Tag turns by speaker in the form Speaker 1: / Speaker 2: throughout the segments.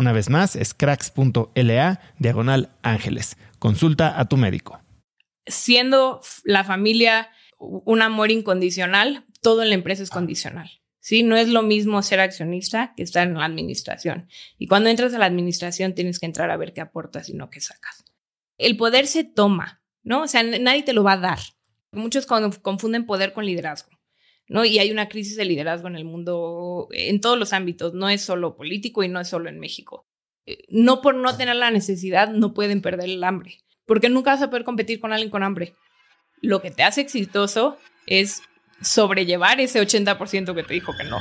Speaker 1: Una vez más, es cracks.la diagonal ángeles. Consulta a tu médico.
Speaker 2: Siendo la familia un amor incondicional, todo en la empresa es condicional. ¿sí? No es lo mismo ser accionista que estar en la administración. Y cuando entras a la administración tienes que entrar a ver qué aportas y no qué sacas. El poder se toma, ¿no? O sea, nadie te lo va a dar. Muchos confunden poder con liderazgo. ¿No? Y hay una crisis de liderazgo en el mundo, en todos los ámbitos, no es solo político y no es solo en México. Eh, no por no tener la necesidad, no pueden perder el hambre, porque nunca vas a poder competir con alguien con hambre. Lo que te hace exitoso es sobrellevar ese 80% que te dijo que no.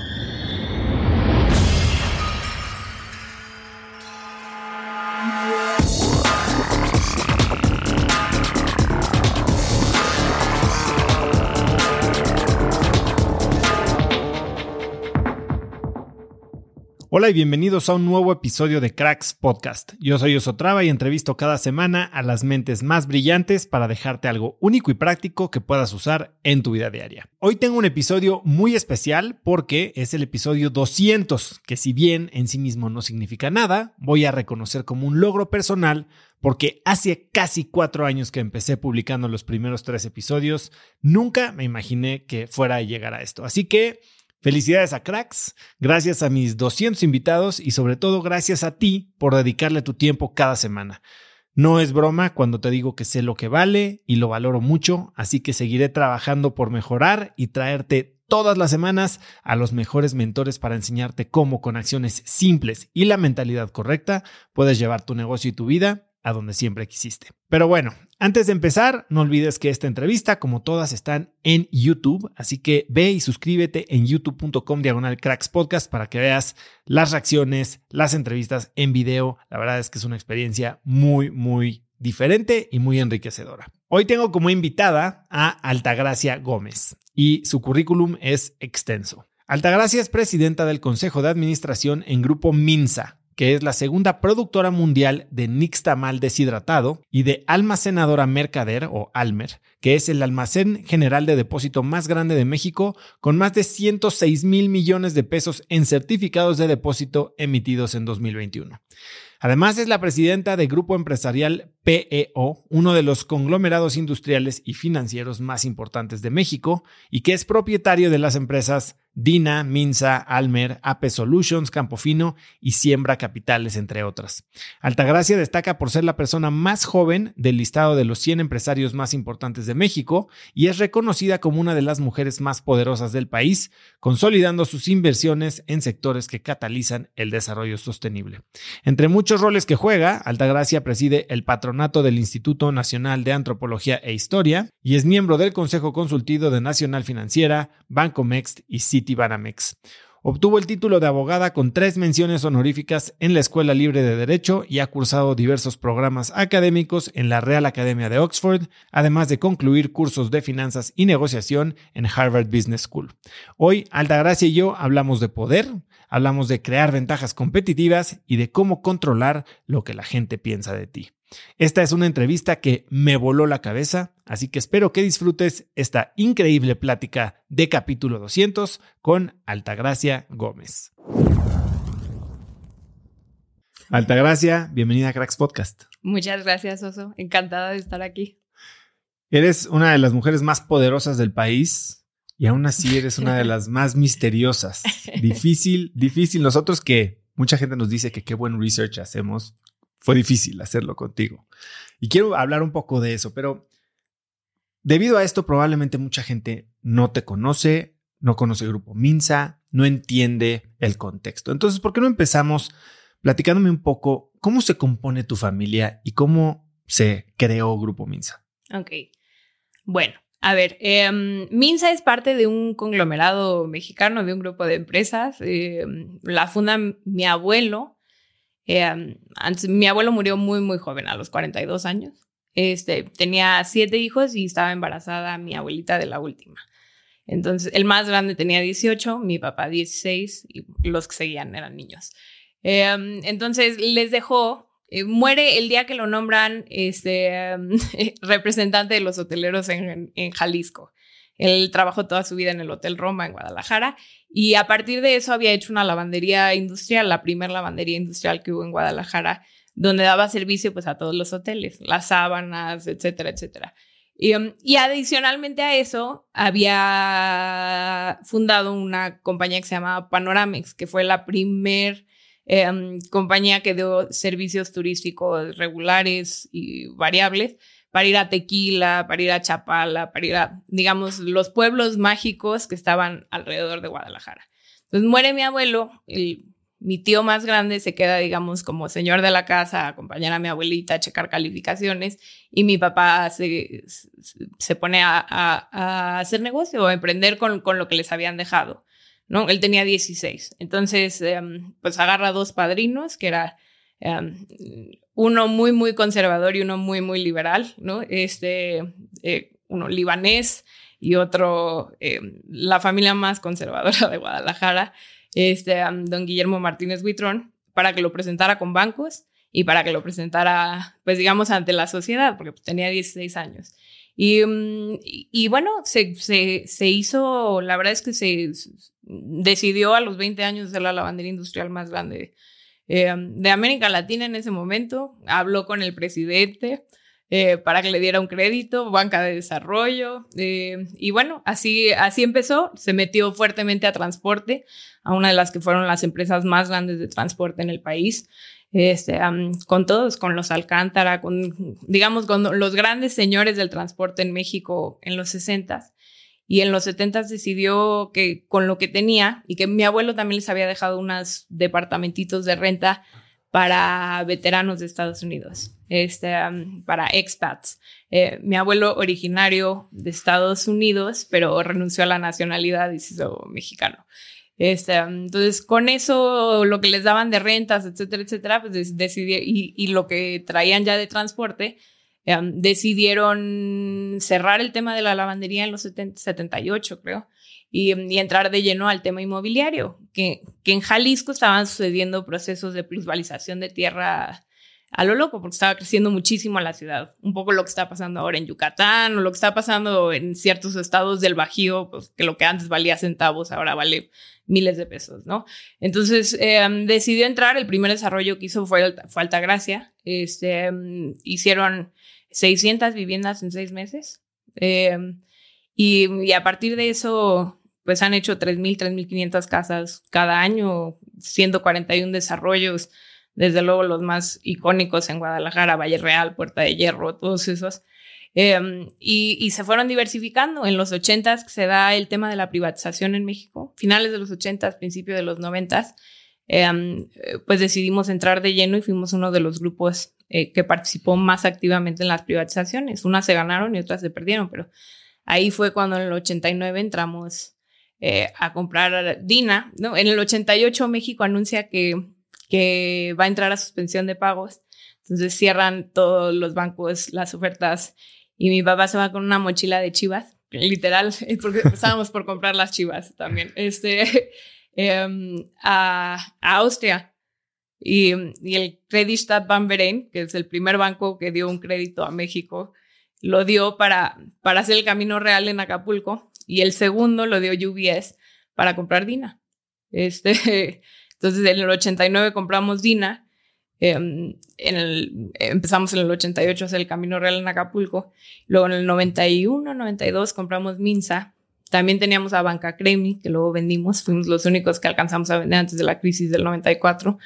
Speaker 1: Hola y bienvenidos a un nuevo episodio de Cracks Podcast. Yo soy Osotrava y entrevisto cada semana a las mentes más brillantes para dejarte algo único y práctico que puedas usar en tu vida diaria. Hoy tengo un episodio muy especial porque es el episodio 200, que si bien en sí mismo no significa nada, voy a reconocer como un logro personal porque hace casi cuatro años que empecé publicando los primeros tres episodios, nunca me imaginé que fuera a llegar a esto. Así que Felicidades a Cracks, gracias a mis 200 invitados y sobre todo gracias a ti por dedicarle tu tiempo cada semana. No es broma cuando te digo que sé lo que vale y lo valoro mucho, así que seguiré trabajando por mejorar y traerte todas las semanas a los mejores mentores para enseñarte cómo con acciones simples y la mentalidad correcta puedes llevar tu negocio y tu vida a donde siempre quisiste. Pero bueno, antes de empezar, no olvides que esta entrevista, como todas, están en YouTube, así que ve y suscríbete en youtube.com diagonal cracks podcast para que veas las reacciones, las entrevistas en video. La verdad es que es una experiencia muy, muy diferente y muy enriquecedora. Hoy tengo como invitada a Altagracia Gómez y su currículum es extenso. Altagracia es presidenta del Consejo de Administración en Grupo Minsa, que es la segunda productora mundial de nixtamal deshidratado, y de almacenadora Mercader o Almer, que es el almacén general de depósito más grande de México, con más de 106 mil millones de pesos en certificados de depósito emitidos en 2021. Además, es la presidenta de Grupo Empresarial PEO, uno de los conglomerados industriales y financieros más importantes de México, y que es propietario de las empresas Dina, Minsa, Almer, AP Solutions, Campofino y Siembra Capitales, entre otras. Altagracia destaca por ser la persona más joven del listado de los 100 empresarios más importantes de México y es reconocida como una de las mujeres más poderosas del país, consolidando sus inversiones en sectores que catalizan el desarrollo sostenible. Entre muchos roles que juega, Altagracia preside el patronato del Instituto Nacional de Antropología e Historia y es miembro del Consejo Consultivo de Nacional Financiera, Banco Mext y City Banamex. Obtuvo el título de abogada con tres menciones honoríficas en la Escuela Libre de Derecho y ha cursado diversos programas académicos en la Real Academia de Oxford, además de concluir cursos de finanzas y negociación en Harvard Business School. Hoy, Altagracia y yo hablamos de poder, hablamos de crear ventajas competitivas y de cómo controlar lo que la gente piensa de ti. Esta es una entrevista que me voló la cabeza, así que espero que disfrutes esta increíble plática de capítulo 200 con Altagracia Gómez. Altagracia, bienvenida a Cracks Podcast.
Speaker 2: Muchas gracias, Oso. Encantada de estar aquí.
Speaker 1: Eres una de las mujeres más poderosas del país y aún así eres una de las más misteriosas. Difícil, difícil. Nosotros que mucha gente nos dice que qué buen research hacemos, fue difícil hacerlo contigo. Y quiero hablar un poco de eso, pero debido a esto probablemente mucha gente no te conoce, no conoce el grupo Minsa, no entiende el contexto. Entonces, ¿por qué no empezamos platicándome un poco cómo se compone tu familia y cómo se creó Grupo Minsa?
Speaker 2: Ok. Bueno, a ver, em, Minsa es parte de un conglomerado mexicano, de un grupo de empresas. Em, la funda mi abuelo eh, mi abuelo murió muy, muy joven, a los 42 años. Este, tenía siete hijos y estaba embarazada mi abuelita de la última. Entonces, el más grande tenía 18, mi papá 16 y los que seguían eran niños. Eh, entonces, les dejó, eh, muere el día que lo nombran este, representante de los hoteleros en, en Jalisco. Él trabajó toda su vida en el Hotel Roma en Guadalajara y a partir de eso había hecho una lavandería industrial, la primera lavandería industrial que hubo en Guadalajara, donde daba servicio pues a todos los hoteles, las sábanas, etcétera, etcétera. Y, um, adicionalmente a eso, había fundado una compañía que se llamaba Panoramex, que fue la primer em, compañía que dio servicios turísticos regulares y variables para ir a Tequila, para ir a Chapala, para ir a, digamos, los pueblos mágicos que estaban alrededor de Guadalajara. Entonces muere mi abuelo, mi tío más grande se queda, digamos, como señor de la casa, a acompañar a mi abuelita a checar calificaciones y mi papá se, se pone a, a, hacer negocio o a emprender con, con, lo que les habían dejado. ¿no? Él tenía 16. Entonces, em, pues agarra dos padrinos, que era em, uno muy, muy conservador y uno muy, muy liberal, ¿no? Este, eh, uno libanés y otro, eh, la familia más conservadora de Guadalajara, este, don Guillermo Martínez Huitrón, para que lo presentara con bancos y para que lo presentara, pues digamos, ante la sociedad, porque pues, tenía 16 años. Y, mm, y, bueno, se, se, se, hizo, la verdad es que se decidió a los 20 años ser la lavandería industrial más grande eh, de América Latina en ese momento. Habló con el presidente eh, para que le diera un crédito, banca de desarrollo. Eh, y bueno, así, así empezó. Se metió fuertemente a transporte, a una de las que fueron las empresas más grandes de transporte en el país. Este, con todos, con los Alcántara, con, digamos, con los grandes señores del transporte en México en los 60 y en los 70 decidió que con lo que tenía y que mi abuelo también les había dejado unos departamentitos de renta para veteranos de Estados Unidos, este, para expats. Eh, mi abuelo originario de Estados Unidos, pero renunció a la nacionalidad y se hizo mexicano. Este, entonces, con eso, lo que les daban de rentas, etcétera, etcétera, pues decidí, y, y lo que traían ya de transporte, Em, decidieron cerrar el tema de la lavandería en los 78, creo, y, entrar de lleno al tema inmobiliario, que, en Jalisco estaban sucediendo procesos de plusvalización de tierra a lo loco, porque estaba creciendo muchísimo la ciudad. Un poco lo que está pasando ahora en Yucatán o lo que está pasando en ciertos estados del Bajío, pues, que lo que antes valía centavos ahora vale miles de pesos, ¿no? Entonces em, decidió entrar. El primer desarrollo que hizo fue, fue Altagracia. Este, em, hicieron 600 viviendas en seis meses. Em, y, a partir de eso, pues han hecho 3.000, 3.500 casas cada año, 141 desarrollos desde luego los más icónicos en Guadalajara, Valle Real, Puerta de Hierro, todos esos. Em, y, se fueron diversificando. En los 80 se da el tema de la privatización en México, finales de los 80 principios de los 90 em, pues decidimos entrar de lleno y fuimos uno de los grupos eh, que participó más activamente en las privatizaciones. Unas se ganaron y otras se perdieron, pero ahí fue cuando en el 89 entramos eh, a comprar Dina. ¿no? En el 88 México anuncia que que va a entrar a suspensión de pagos. Entonces cierran todos los bancos las ofertas y mi papá se va con una mochila de chivas, literal, porque estábamos por comprar las chivas también, este, em, a, Austria. Y, y el Kreditstadt Bank que es el primer banco que dio un crédito a México, lo dio para, para hacer el camino real en Acapulco y el segundo lo dio UBS para comprar Dina. Este, Entonces, en el 89 compramos Dina. Em, en el, empezamos en el 88 a hacer el Camino Real en Acapulco. Luego en el 91, 92 compramos Minsa. También teníamos a Banca Cremi, que luego vendimos. Fuimos los únicos que alcanzamos a vender antes de la crisis del 94.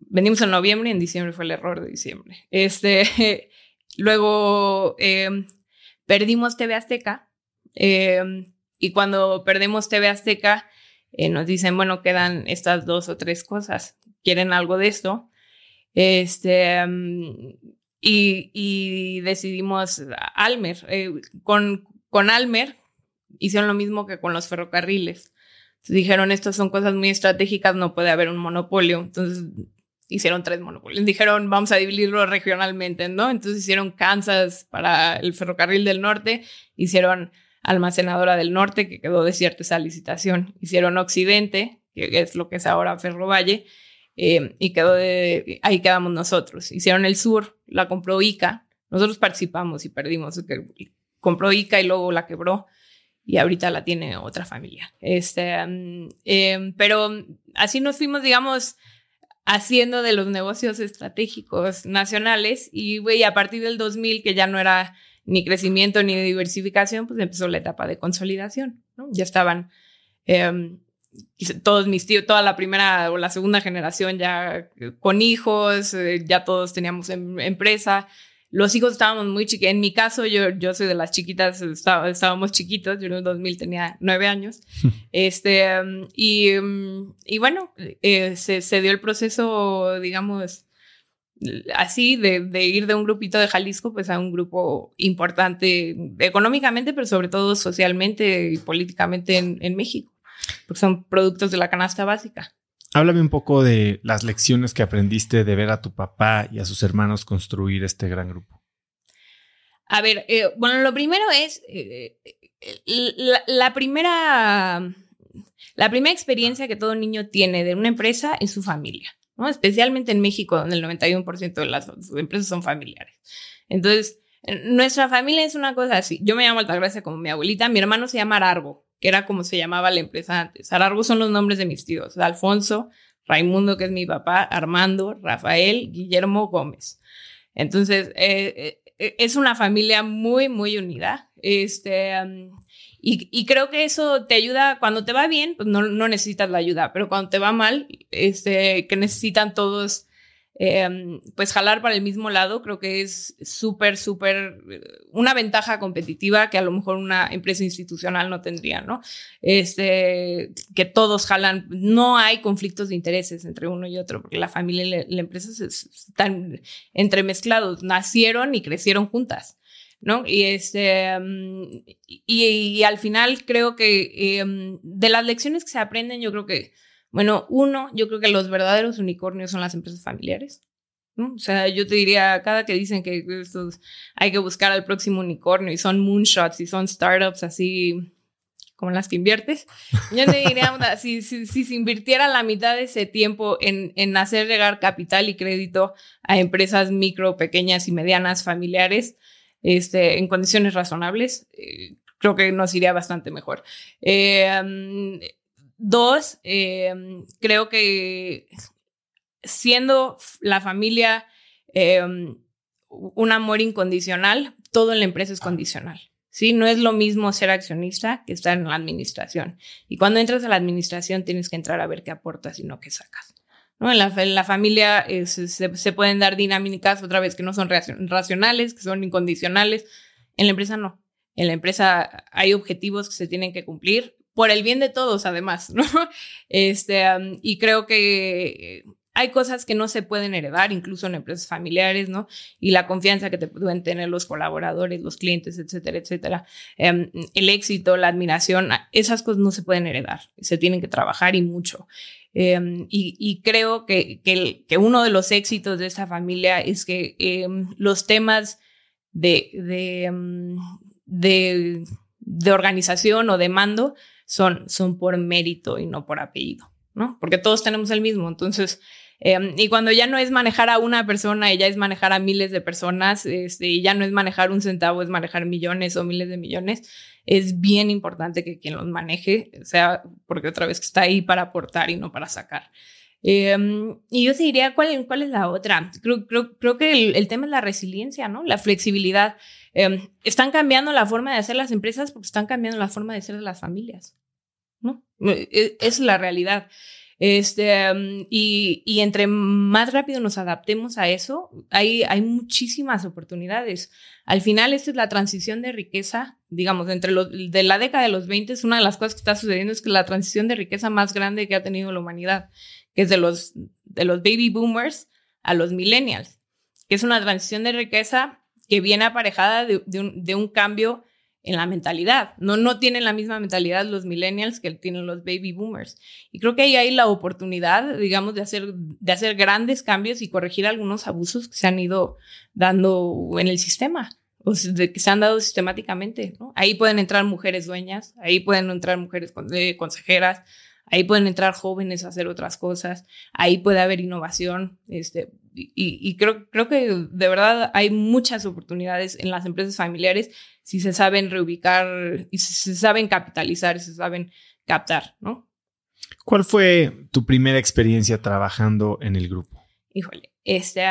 Speaker 2: Vendimos en noviembre y en diciembre fue el error de diciembre. Este, luego em, perdimos TV Azteca. Em, y cuando perdemos TV Azteca, eh, nos dicen, bueno, quedan estas dos o tres cosas, ¿quieren algo de esto? Este, mm, y, decidimos Almer. Eh, con, con Almer hicieron lo mismo que con los ferrocarriles. Dijeron, estas son cosas muy estratégicas, no puede haber un monopolio. Entonces hicieron tres monopolios. Dijeron, vamos a dividirlo regionalmente, ¿no? Entonces hicieron Kansas para el ferrocarril del norte, hicieron almacenadora del norte, que quedó desierta esa licitación. Hicieron Occidente, que es lo que es ahora Ferrovalle, eh, y quedó ahí quedamos nosotros. Hicieron el sur, la compró ICA. Nosotros participamos y perdimos. Compró ICA y luego la quebró y ahorita la tiene otra familia. Este, mm, em, pero así nos fuimos, digamos, haciendo de los negocios estratégicos nacionales y, güey, a partir del 2000, que ya no era ni crecimiento ni diversificación, pues empezó la etapa de consolidación, ¿no? Ya estaban em, todos mis tíos, toda la primera o la segunda generación ya con hijos, eh, ya todos teníamos em, empresa. Los hijos estábamos muy chiquitos. En mi caso, yo, yo soy de las chiquitas, estábamos chiquitos. Yo en el 2000 tenía nueve años. este, em, y, y, bueno, eh, se, se, dio el proceso, digamos, así de, ir de un grupito de Jalisco pues a un grupo importante económicamente, pero sobre todo socialmente y políticamente en, México, porque son productos de la canasta básica.
Speaker 1: Háblame un poco de las lecciones que aprendiste de ver a tu papá y a sus hermanos construir este gran grupo.
Speaker 2: A ver, eh, bueno, lo primero es eh, la, primera, la primera experiencia que todo niño tiene de una empresa es su familia. Especialmente en México, donde el 91% de las empresas son familiares. Entonces, nuestra familia es una cosa así. Yo me llamo Altagracia como mi abuelita, mi hermano se llama Arargo, que era como se llamaba la empresa antes. Arargo son los nombres de mis tíos, Alfonso, Raimundo, que es mi papá, Armando, Rafael, Guillermo Gómez. Entonces, eh, eh, es una familia muy, muy unida. Este, y, creo que eso te ayuda, cuando te va bien, pues no, no necesitas la ayuda, pero cuando te va mal, este, que necesitan todos, em, pues jalar para el mismo lado, creo que es súper, súper, eh, una ventaja competitiva que a lo mejor una empresa institucional no tendría, ¿no? Este, que todos jalan, no hay conflictos de intereses entre uno y otro, porque la familia y la, empresa están entremezclados, nacieron y crecieron juntas. ¿no? Y, este, mm, y, al final creo que em, de las lecciones que se aprenden, yo creo que, bueno, uno, yo creo que los verdaderos unicornios son las empresas familiares. ¿no? O sea, yo te diría, cada que dicen que estos, hay que buscar al próximo unicornio y son moonshots y son startups así como las que inviertes. Yo te diría, si, si, si, se invirtiera la mitad de ese tiempo en, en hacer llegar capital y crédito a empresas micro, pequeñas y medianas, familiares, este, en condiciones razonables, eh, creo que nos iría bastante mejor. Eh, dos, eh, creo que siendo la familia un amor incondicional, todo en la empresa es condicional. ¿sí? No es lo mismo ser accionista que estar en la administración. Y cuando entras a la administración tienes que entrar a ver qué aportas y no qué sacas. ¿no? En, la, la familia se, pueden dar dinámicas otra vez que no son racionales, que son incondicionales. En la empresa no. En la empresa hay objetivos que se tienen que cumplir por el bien de todos, además, ¿no? Este, y creo que hay cosas que no se pueden heredar, incluso en empresas familiares, ¿no? Y la confianza que te pueden tener los colaboradores, los clientes, etcétera, etcétera. Em, el éxito, la admiración, esas cosas no se pueden heredar, se tienen que trabajar y mucho. Em, y, creo que, que, uno de los éxitos de esta familia es que em, los temas de, de, de, de, organización o de mando son, son por mérito y no por apellido, ¿no? Porque todos tenemos el mismo. Entonces, Em, y cuando ya no es manejar a una persona, ya es manejar a miles de personas, este, y ya no es manejar un centavo, es manejar millones o miles de millones, es bien importante que quien los maneje, sea, porque otra vez está ahí para aportar y no para sacar. Em, y yo te diría, ¿cuál, ¿cuál es la otra? Creo, creo, creo que el, tema es la resiliencia, ¿no? La flexibilidad. Em, están cambiando la forma de hacer las empresas porque están cambiando la forma de ser de las familias, ¿no? E, e, es la realidad. Este, mm, y, y, entre más rápido nos adaptemos a eso, hay, hay muchísimas oportunidades. Al final, esta es la transición de riqueza, digamos, entre los, de la década de los 20, una de las cosas que está sucediendo es que la transición de riqueza más grande que ha tenido la humanidad, que es de los, de los baby boomers a los millennials, que es una transición de riqueza que viene aparejada de, un, cambio en la mentalidad. No, tienen la misma mentalidad los millennials que tienen los baby boomers. Y creo que ahí hay la oportunidad, digamos, de hacer, de hacer grandes cambios y corregir algunos abusos que se han ido dando en el sistema, o que se han dado sistemáticamente. Ahí pueden entrar mujeres dueñas, ahí pueden entrar mujeres eh, consejeras, ahí pueden entrar jóvenes a hacer otras cosas, ahí puede haber innovación. Este, y, y creo, creo que de verdad hay muchas oportunidades en las empresas familiares si se saben reubicar y si se saben capitalizar y se saben captar, ¿no?
Speaker 1: ¿Cuál fue tu primera experiencia trabajando en el grupo?
Speaker 2: Híjole, este,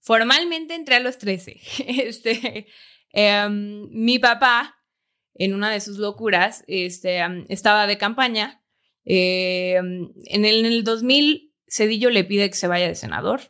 Speaker 2: formalmente entré a los 13. Este, em, mi papá, en una de sus locuras, este, estaba de campaña. Em, en, el, en el 2000, Cedillo le pide que se vaya de senador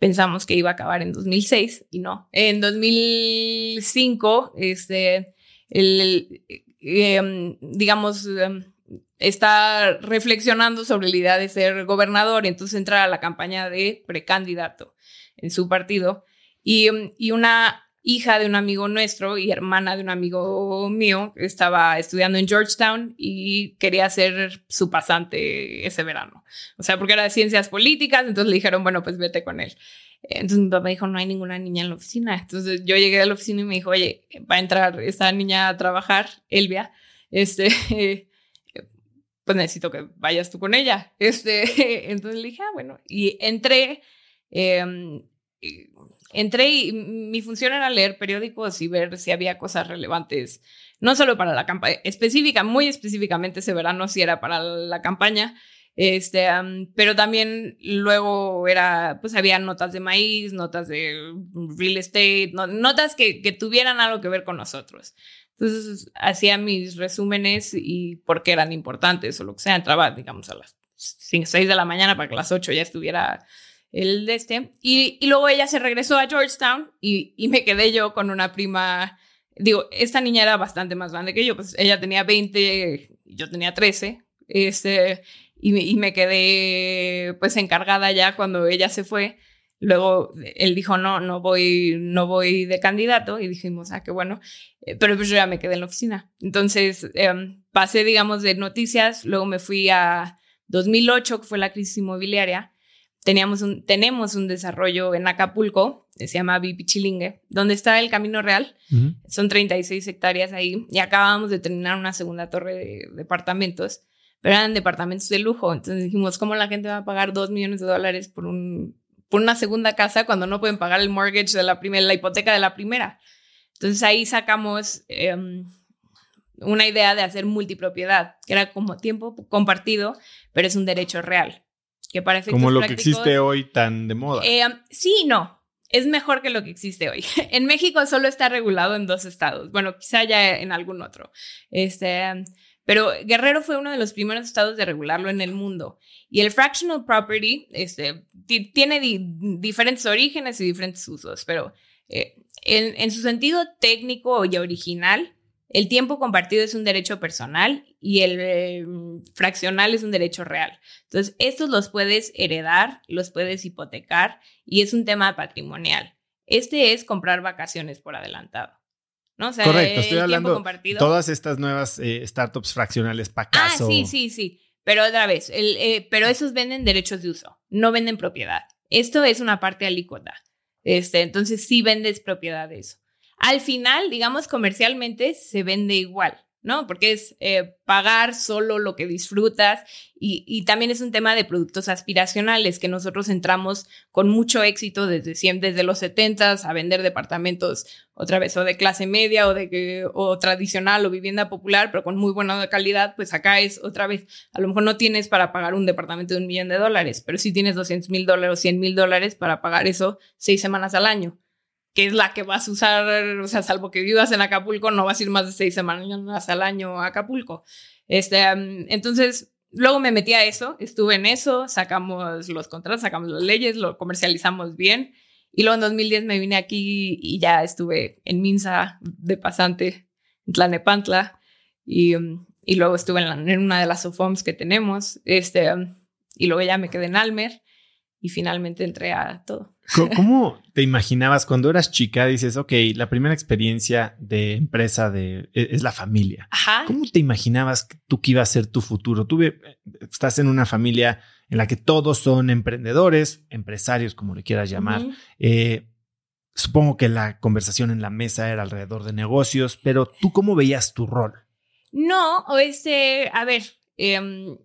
Speaker 2: pensamos que iba a acabar en 2006 y no. En 2005, este, el, em, digamos, em, está reflexionando sobre la idea de ser gobernador, entonces entra a la campaña de precandidato en su partido. Y, em, y una hija de un amigo nuestro y hermana de un amigo mío, estaba estudiando en Georgetown y quería ser su pasante ese verano. O sea, porque era de ciencias políticas, entonces le dijeron, bueno, pues vete con él. Entonces mi papá dijo, no hay ninguna niña en la oficina. Entonces yo llegué a la oficina y me dijo, oye, va a entrar esta niña a trabajar, Elvia, este, pues necesito que vayas tú con ella. Este, entonces le dije, ah, bueno, y entré. Eh, entré y mi función era leer periódicos y ver si había cosas relevantes, no solo para la campaña, específica, muy específicamente ese verano si era para la campaña, este, pero también luego era, pues había notas de maíz, notas de real estate, notas que, que tuvieran algo que ver con nosotros. Entonces hacía mis resúmenes y porque eran importantes o lo que sea, entraba, digamos, a las 5, 6 de la mañana para que a las 8 ya estuviera el de este. Y, luego ella se regresó a Georgetown y, y, me quedé yo con una prima. Digo, esta niña era bastante más grande que yo, pues ella tenía 20, yo tenía 13. Este, y, y me quedé pues encargada ya cuando ella se fue. Luego él dijo, no, no voy, no voy de candidato. Y dijimos, ah, qué bueno. Eh, pero pues yo ya me quedé en la oficina. Entonces em, pasé, digamos, de noticias. Luego me fui a 2008, que fue la crisis inmobiliaria teníamos un, tenemos un desarrollo en Acapulco, se llama Bipichilingue, donde está el Camino Real. Son 36 hectáreas ahí y acabamos de terminar una segunda torre de departamentos, pero eran departamentos de lujo. Entonces dijimos, ¿cómo la gente va a pagar 2 millones de dólares por, un, por una segunda casa cuando no pueden pagar el mortgage de la primera, la hipoteca de la primera? Entonces ahí sacamos em, una idea de hacer multipropiedad, que era como tiempo compartido, pero es un derecho real. Que para
Speaker 1: Como lo que existe hoy tan de moda.
Speaker 2: Eh, sí no. Es mejor que lo que existe hoy. en México solo está regulado en dos estados. Bueno, quizá ya en algún otro. Este, pero Guerrero fue uno de los primeros estados de regularlo en el mundo. Y el fractional property este, tiene diferentes orígenes y diferentes usos, pero eh, en, en, su sentido técnico y original, el tiempo compartido es un derecho personal y el eh, fraccional es un derecho real. Entonces, estos los puedes heredar, los puedes hipotecar y es un tema patrimonial. Este es comprar vacaciones por adelantado. ¿no?
Speaker 1: Correcto, estoy hablando de todas estas nuevas eh, startups fraccionales para
Speaker 2: Ah, sí, sí, sí. Pero otra vez, eh, pero esos venden derechos de uso, no venden propiedad. Esto es una parte alícuota. Este, entonces sí vendes propiedad de eso. Al final, digamos, comercialmente se vende igual. ¿No? Porque es eh, pagar solo lo que disfrutas y, también es un tema de productos aspiracionales que nosotros entramos con mucho éxito desde siempre, desde los 70 a vender departamentos otra vez o de clase media o de o tradicional o vivienda popular, pero con muy buena calidad, pues acá es otra vez, a lo mejor no tienes para pagar un departamento de un millón de dólares, pero sí tienes 200 mil dólares o 100 mil dólares para pagar eso seis semanas al año que es la que vas a usar, o sea, salvo que vivas en Acapulco, no vas a ir más de seis semanas al año a Acapulco. Este, entonces, luego me metí a eso, estuve en eso, sacamos los contratos, sacamos las leyes, lo comercializamos bien. Y luego en 2010 me vine aquí y ya estuve en Minsa de pasante en Tlanepantla y, y luego estuve en, una de las SOFOMs que tenemos este, y luego ya me quedé en Almer y finalmente entré a todo.
Speaker 1: ¿Cómo te imaginabas cuando eras chica? Dices, ok, la primera experiencia de empresa de, e, es la familia.
Speaker 2: Ajá.
Speaker 1: ¿Cómo te imaginabas tú que iba a ser tu futuro? Tú estás en una familia en la que todos son emprendedores, empresarios, como le quieras llamar. Eh, supongo que la conversación en la mesa era alrededor de negocios, pero tú cómo veías tu rol?
Speaker 2: No, este, a ver, em,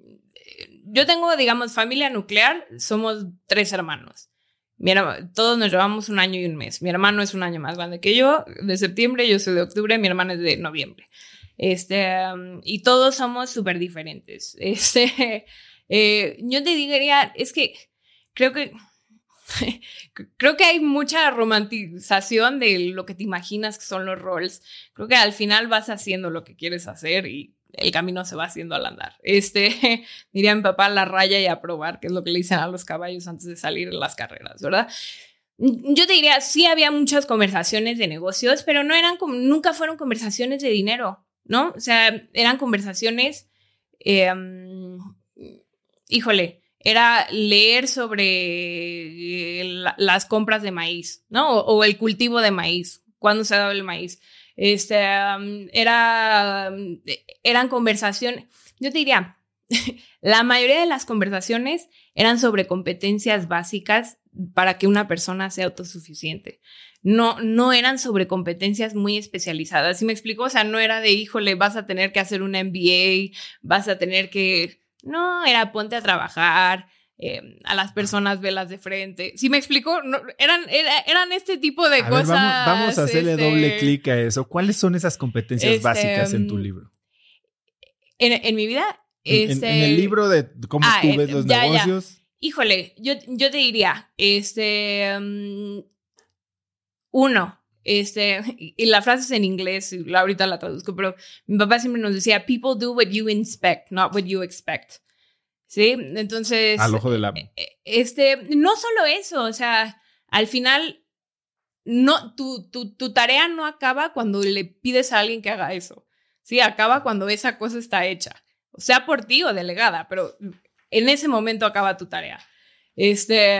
Speaker 2: yo tengo, digamos, familia nuclear, somos tres hermanos. Mi todos nos llevamos un año y un mes. Mi hermano es un año más grande que yo, de septiembre, yo soy de octubre, mi hermano es de noviembre. Este, um, y todos somos súper diferentes. Este, eh, yo te diría, es que creo que creo que hay mucha romantización de lo que te imaginas que son los roles. Creo que al final vas haciendo lo que quieres hacer y el camino se va haciendo al andar. Este, diría mi papá, la raya y a probar, que es lo que le dicen a los caballos antes de salir en las carreras, ¿verdad? Yo te diría, sí había muchas conversaciones de negocios, pero no eran como, nunca fueron conversaciones de dinero, ¿no? O sea, eran conversaciones, em, híjole, era leer sobre eh, las compras de maíz, ¿no? O, o, el cultivo de maíz, cuándo se daba el maíz. Este, era, eran conversaciones, yo te diría, la mayoría de las conversaciones eran sobre competencias básicas para que una persona sea autosuficiente. No, no eran sobre competencias muy especializadas. ¿Sí me explico? O sea, no era de, híjole, vas a tener que hacer un MBA, vas a tener que... No, era ponte a trabajar, Em, a las personas velas de frente. Si me explico, eran, eran este tipo de cosas.
Speaker 1: vamos, a hacerle este doble clic a eso. ¿Cuáles son esas competencias este, básicas en tu em, libro?
Speaker 2: En, mi vida.
Speaker 1: en, el este, libro de cómo ah, tú ves los negocios.
Speaker 2: Híjole, yo, yo te diría, este. Em, uno, este, y la frase es en inglés, ahorita la traduzco, pero mi papá siempre nos decía, people do what you inspect, not what you expect. ¿Sí? Entonces.
Speaker 1: Al ojo del amo.
Speaker 2: Eh, eh, este, no solo eso, o sea, al final, no, tu, tu, tu tarea no acaba cuando le pides a alguien que haga eso. Sí, acaba cuando esa cosa está hecha. O sea, por ti o delegada, pero en ese momento acaba tu tarea. Este,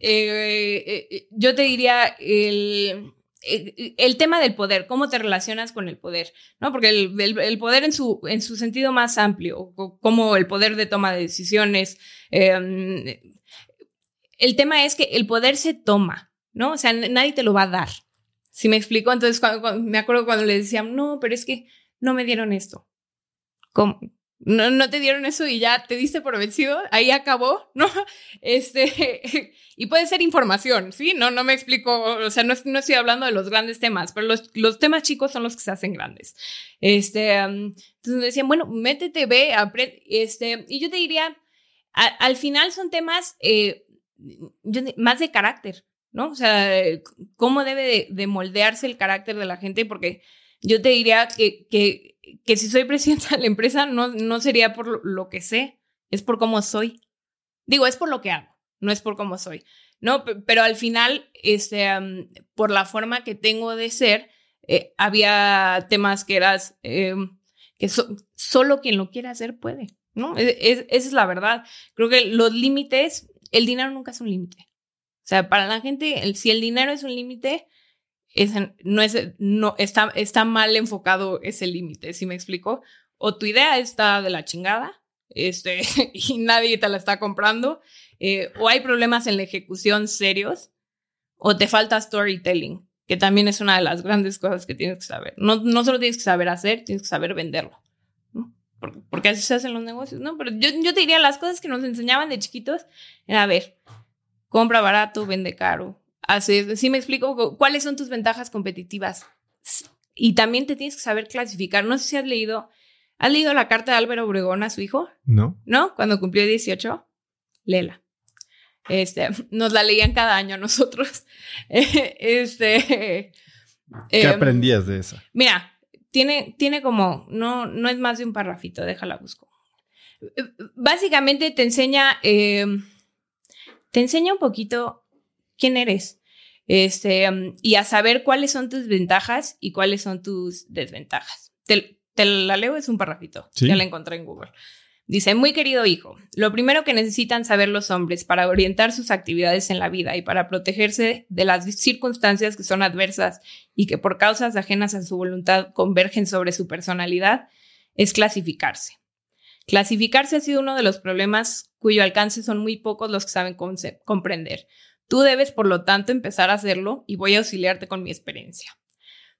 Speaker 2: eh, yo te diría, el, eh, el tema del poder, cómo te relacionas con el poder, ¿no? Porque el, poder en su, en su sentido más amplio, como el poder de toma de decisiones, em, el tema es que el poder se toma, ¿no? O sea, nadie te lo va a dar. Si me explico, entonces me acuerdo cuando le decían, no, pero es que no me dieron esto. ¿Cómo? No, no te dieron eso y ya te diste por vencido, ahí acabó, ¿no? Este, y puede ser información, ¿sí? No, no me explico, o sea, no, no estoy hablando de los grandes temas, pero los, los, temas chicos son los que se hacen grandes. Este, entonces decían, bueno, métete, ve, aprende, este, y yo te diría, al final son temas eh, más de carácter, ¿no? O sea, cómo debe de, moldearse el carácter de la gente, porque yo te diría que, que, que si soy presidenta de la empresa no, no sería por lo que sé, es por cómo soy. Digo, es por lo que hago, no es por cómo soy. No, pero al final, este, por la forma que tengo de ser, eh, había temas que eras, em, que solo quien lo quiere hacer puede, ¿no? E, esa es la verdad. Creo que los límites, el dinero nunca es un límite. O sea, para la gente, el, si el dinero es un límite, no es, no, está, está mal enfocado ese límite, ¿sí me explico? O tu idea está de la chingada, este, y nadie te la está comprando, eh, o hay problemas en la ejecución serios, o te falta storytelling, que también es una de las grandes cosas que tienes que saber. No, no solo tienes que saber hacer, tienes que saber venderlo. Porque, así se hacen los negocios, ¿no? Pero yo, yo te diría, las cosas que nos enseñaban de chiquitos era, a ver, compra barato, vende caro, Así, sí me explico cuáles son tus ventajas competitivas. Y también te tienes que saber clasificar. No sé si has leído, ¿has leído la carta de Álvaro Obregón a su hijo?
Speaker 1: No.
Speaker 2: ¿No? Cuando cumplió 18, léela. Este, nos la leían cada año a nosotros. este.
Speaker 1: ¿Qué em, aprendías de esa?
Speaker 2: Mira, tiene, tiene como, no, no es más de un parrafito, déjala busco. Básicamente te enseña, em, te enseña un poquito quién eres. Este, mm, y a saber cuáles son tus ventajas y cuáles son tus desventajas. Te, la leo, es un parrafito. Ya la encontré en Google. Dice, muy querido hijo, lo primero que necesitan saber los hombres para orientar sus actividades en la vida y para protegerse de las circunstancias que son adversas y que por causas ajenas a su voluntad convergen sobre su personalidad es clasificarse. Clasificarse ha sido uno de los problemas cuyo alcance son muy pocos los que saben comprender. Tú debes, por lo tanto, empezar a hacerlo y voy a auxiliarte con mi experiencia.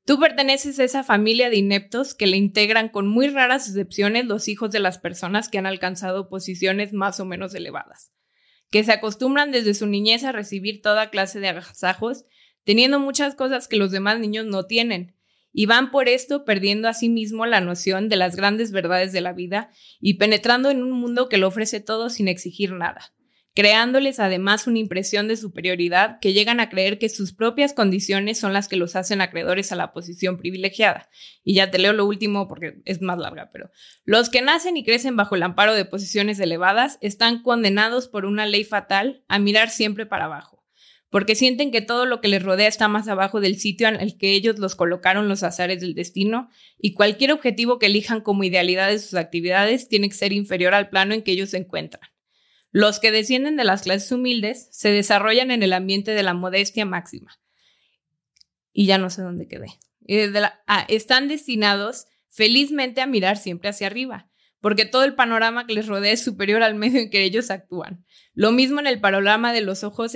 Speaker 2: Tú perteneces a esa familia de ineptos que le integran con muy raras excepciones los hijos de las personas que han alcanzado posiciones más o menos elevadas, que se acostumbran desde su niñez a recibir toda clase de agasajos, teniendo muchas cosas que los demás niños no tienen, y van por esto perdiendo a sí mismo la noción de las grandes verdades de la vida y penetrando en un mundo que lo ofrece todo sin exigir nada creándoles además una impresión de superioridad que llegan a creer que sus propias condiciones son las que los hacen acreedores a la posición privilegiada. Y ya te leo lo último porque es más larga, pero los que nacen y crecen bajo el amparo de posiciones elevadas están condenados por una ley fatal a mirar siempre para abajo, porque sienten que todo lo que les rodea está más abajo del sitio en el que ellos los colocaron los azares del destino y cualquier objetivo que elijan como idealidad de sus actividades tiene que ser inferior al plano en que ellos se encuentran. Los que descienden de las clases humildes se desarrollan en el ambiente de la modestia máxima. Y ya no sé dónde quedé. Eh, ah, están destinados felizmente a mirar siempre hacia arriba, porque todo el panorama que les rodea es superior al medio en que ellos actúan. Lo mismo en el panorama de los ojos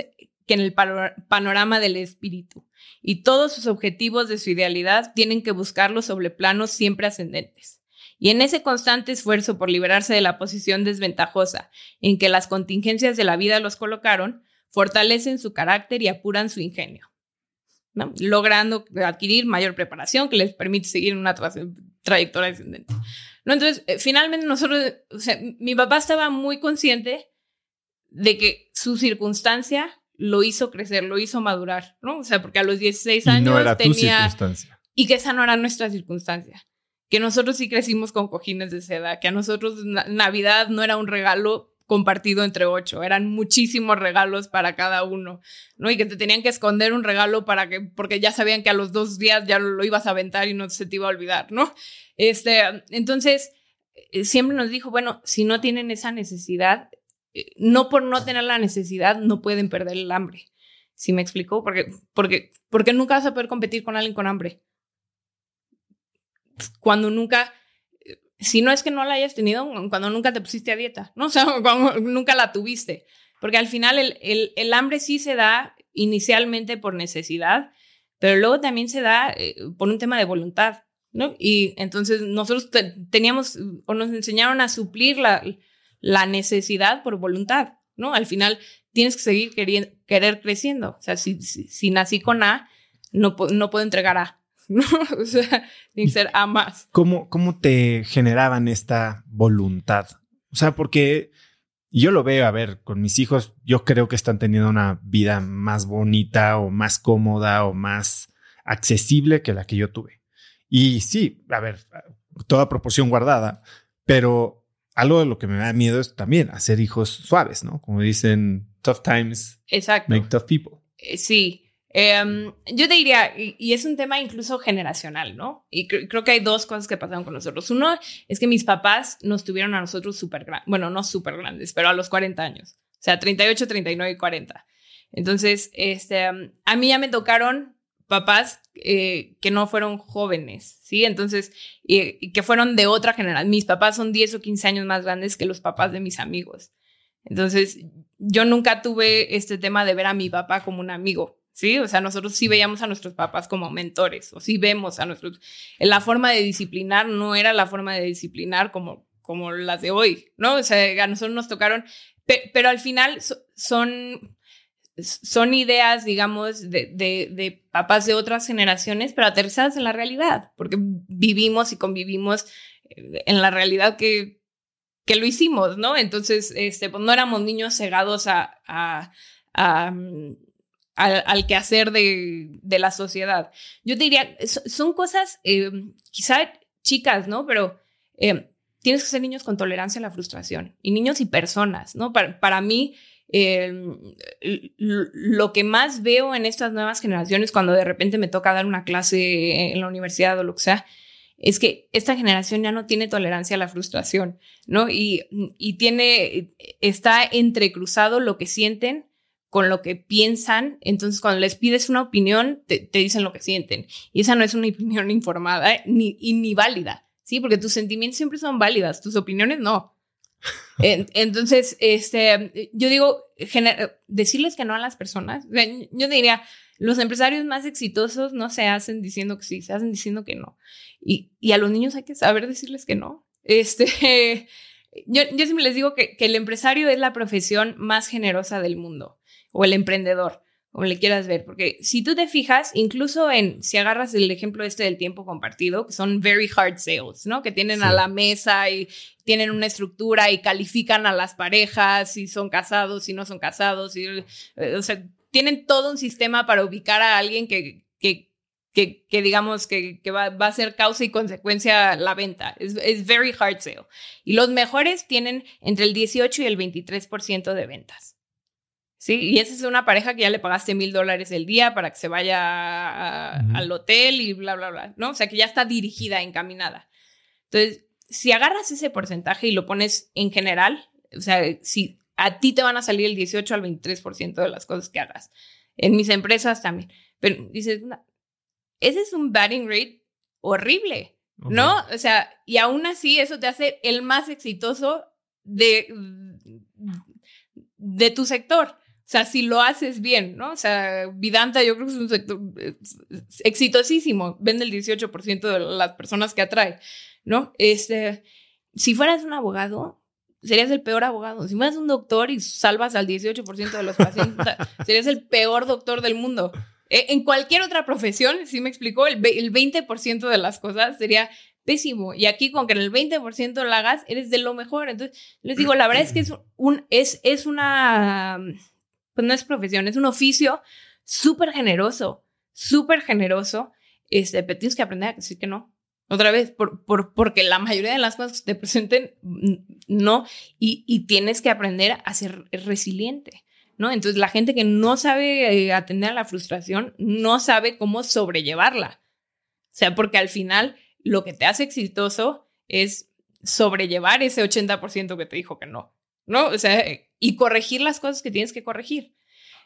Speaker 2: que en el panorama del espíritu. Y todos sus objetivos de su idealidad tienen que buscarlos sobre planos siempre ascendentes y en ese constante esfuerzo por liberarse de la posición desventajosa en que las contingencias de la vida los colocaron, fortalecen su carácter y apuran su ingenio, logrando adquirir mayor preparación que les permite seguir una trayectoria descendente. ¿No? Entonces, eh, finalmente nosotros, o sea, mi papá estaba muy consciente de que su circunstancia lo hizo crecer, lo hizo madurar, ¿no? O sea, porque a los 16 años no era tenía... circunstancia. Y que esa no era nuestra circunstancia que nosotros sí crecimos con cojines de seda, que a nosotros Navidad no era un regalo compartido entre ocho, eran muchísimos regalos para cada uno, ¿no? Y que te tenían que esconder un regalo para que, porque ya sabían que a los dos días ya lo, ibas a aventar y no se te iba a olvidar, ¿no? Este, entonces, eh, siempre nos dijo, bueno, si no tienen esa necesidad, eh, no por no tener la necesidad, no pueden perder el hambre. ¿Sí me explicó? Porque, porque, porque nunca vas a poder competir con alguien con hambre cuando nunca, si no es que no la hayas tenido, cuando nunca te pusiste a dieta, ¿no? O sea, cuando nunca la tuviste. porque al final el, el, el hambre sí se da inicialmente por necesidad, pero luego también se da eh, por un tema de voluntad, ¿no? Y entonces nosotros teníamos o nos enseñaron a suplir la, la necesidad por voluntad, ¿no? Al final tienes que seguir querer creciendo. O sea, si, si, nací con A, no, no puedo entregar A. ¿no? O sea, tiene que ser A más.
Speaker 1: ¿Cómo, ¿Cómo te generaban esta voluntad? O sea, porque yo lo veo, a ver, con mis hijos, yo creo que están teniendo una vida más bonita o más cómoda o más accesible que la que yo tuve. Y sí, a ver, toda proporción guardada, pero algo de lo que me da miedo es también hacer hijos suaves, ¿no? Como dicen, tough times
Speaker 2: Exacto.
Speaker 1: make tough people.
Speaker 2: Eh, sí. Em, yo te diría, y, es un tema incluso generacional, ¿no? Y creo que hay dos cosas que pasaron con nosotros. Uno es que mis papás nos tuvieron a nosotros súper grandes, bueno, no súper grandes, pero a los 40 años. O sea, 38, 39 y 40. Entonces, este, a mí ya me tocaron papás eh, que no fueron jóvenes, ¿sí? Entonces, y, que fueron de otra generación. Mis papás son 10 o 15 años más grandes que los papás de mis amigos. Entonces, yo nunca tuve este tema de ver a mi papá como un amigo, ¿sí? O sea, nosotros sí veíamos a nuestros papás como mentores, o sí vemos a nuestros... La forma de disciplinar no era la forma de disciplinar como, como las de hoy, ¿no? O sea, a nosotros nos tocaron, pero al final son son ideas, digamos, de, de, papás de otras generaciones, pero aterrizadas en la realidad, porque vivimos y convivimos eh, en la realidad que, que lo hicimos, ¿no? Entonces, este, pues no éramos niños cegados a, a, mm, al, quehacer de, de, la sociedad. Yo diría, son cosas eh, quizá chicas, ¿no? Pero eh, tienes que ser niños con tolerancia a la frustración y niños y personas, ¿no? Para, para mí, Em, lo que más veo en estas nuevas generaciones cuando de repente me toca dar una clase en la universidad o lo que sea, es que esta generación ya no tiene tolerancia a la frustración, ¿no? Y, y tiene, está entrecruzado lo que sienten con lo que piensan, entonces cuando les pides una opinión, te, dicen lo que sienten. Y esa no es una opinión informada ni, y ni válida, ¿sí? Porque tus sentimientos siempre son válidas, tus opiniones no. Entonces, este, yo digo, decirles que no a las personas, yo diría, los empresarios más exitosos no se hacen diciendo que sí, se hacen diciendo que no. Y, y a los niños hay que saber decirles que no. Este, yo, yo siempre les digo que, que el empresario es la profesión más generosa del mundo, o el emprendedor como le quieras ver, porque si tú te fijas, incluso en, si agarras el ejemplo este del tiempo compartido, que son very hard sales, ¿no? Que tienen a la mesa y tienen una estructura y califican a las parejas, si son casados, si no son casados, eh, o sea, tienen todo un sistema para ubicar a alguien que, que, que, que digamos que, que va, va, a ser causa y consecuencia la venta. Es, es very hard sale. Y los mejores tienen entre el 18 y el 23% de ventas. Sí, y esa es una pareja que ya le pagaste mil dólares el día para que se vaya al hotel y bla, bla, bla, ¿no? O sea, que ya está dirigida, encaminada. Entonces, si agarras ese porcentaje y lo pones en general, o sea, si a ti te van a salir el 18 al 23% de las cosas que hagas. En mis empresas también. Pero dices, ese es un batting rate horrible, ¿no? O sea, y aún así eso te hace el más exitoso de, de tu sector. O sea, si lo haces bien, ¿no? O sea, Vidanta yo creo que es un sector exitosísimo, vende el 18% de las personas que atrae, ¿no? Este, si fueras un abogado, serías el peor abogado. Si fueras un doctor y salvas al 18% de los pacientes, serías el peor doctor del mundo. E, en cualquier otra profesión, si me explicó, el, el 20% de las cosas sería pésimo. Y aquí con que en el 20% lo hagas, eres de lo mejor. Entonces, les digo, la verdad es que es, un, es, es una pues no es profesión, es un oficio súper generoso, súper generoso, este, pero tienes que aprender a decir que no. Otra vez, por, por, porque la mayoría de las cosas que te presenten, no, y, y tienes que aprender a ser resiliente, ¿no? Entonces, la gente que no sabe eh, atender a la frustración, no sabe cómo sobrellevarla. O sea, porque al final lo que te hace exitoso es sobrellevar ese 80% que te dijo que no, ¿no? O sea, y corregir las cosas que tienes que corregir.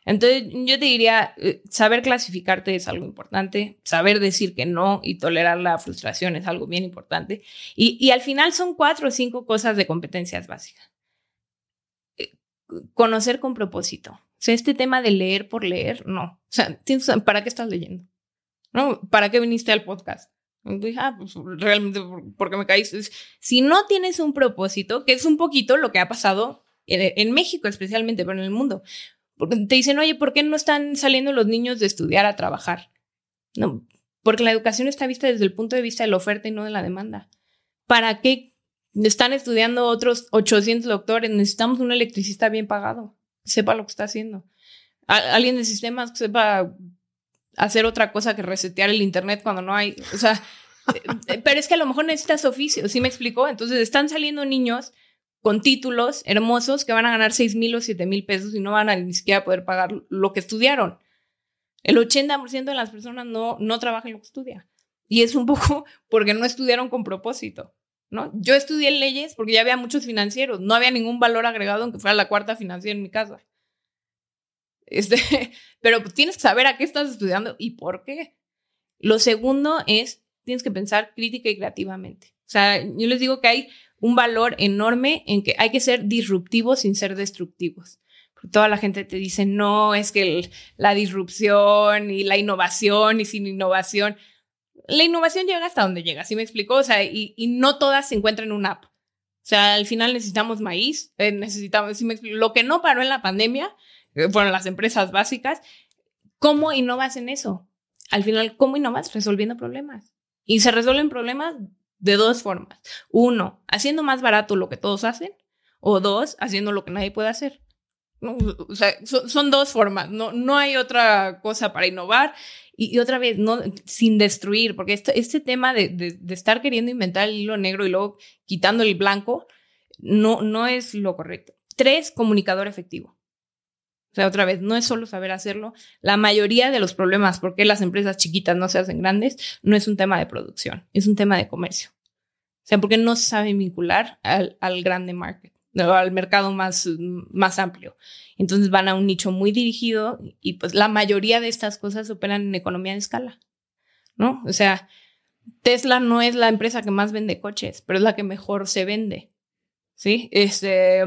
Speaker 2: Entonces, yo te diría, eh, saber clasificarte es algo importante, saber decir que no y tolerar la frustración es algo bien importante. Y, y al final son cuatro o cinco cosas de competencias básicas. Eh, conocer con propósito. O sea, este tema de leer por leer, no. O sea, ¿para qué estás leyendo? ¿No? ¿Para qué viniste al podcast? Dije, ah, pues realmente porque me caíste. Si no tienes un propósito, que es un poquito lo que ha pasado en, México especialmente, pero en el mundo, te dicen, oye, ¿por qué no están saliendo los niños de estudiar a trabajar? No, porque la educación está vista desde el punto de vista de la oferta y no de la demanda. ¿Para qué están estudiando otros 800 doctores? Necesitamos un electricista bien pagado, sepa lo que está haciendo. alguien de sistemas que sepa hacer otra cosa que resetear el internet cuando no hay, o sea, eh, pero es que a lo mejor necesitas oficio, ¿sí me explicó? Entonces están saliendo niños con títulos hermosos que van a ganar 6 mil o 7 mil pesos y no van a ni siquiera poder pagar lo que estudiaron. El 80% de las personas no, no trabajan lo que estudia. Y es un poco porque no estudiaron con propósito. ¿no? Yo estudié leyes porque ya había muchos financieros. No había ningún valor agregado aunque fuera la cuarta financiera en mi casa. Este, pero tienes que saber a qué estás estudiando y por qué. Lo segundo es, tienes que pensar crítica y creativamente. O sea, yo les digo que hay un valor enorme en que hay que ser disruptivos sin ser destructivos. Toda la gente te dice, no, es que la disrupción y la innovación y sin innovación. La innovación llega hasta donde llega, ¿sí me explico? O sea, y, no todas se encuentran en una app. O sea, al final necesitamos maíz, eh, necesitamos, ¿sí me explico? Lo que no paró en la pandemia eh, fueron las empresas básicas. ¿Cómo innovas en eso? Al final, ¿cómo innovas? Resolviendo problemas. Y se resuelven problemas de dos formas. Uno, haciendo más barato lo que todos hacen. O dos, haciendo lo que nadie puede hacer. O sea, son, dos formas. No, no hay otra cosa para innovar. Y, otra vez, no, sin destruir, porque este, este tema de, de, estar queriendo inventar el hilo negro y luego quitando el blanco, no, no es lo correcto. Tres, comunicador efectivo. Sea, otra vez, no es solo saber hacerlo. La mayoría de los problemas, por qué las empresas chiquitas no se hacen grandes, no es un tema de producción, es un tema de comercio. O sea, porque no se saben vincular al, al grande market, al mercado más, más amplio. Entonces van a un nicho muy dirigido y pues la mayoría de estas cosas operan en economía de escala, ¿no? O sea, Tesla no es la empresa que más vende coches, pero es la que mejor se vende, ¿sí? Este,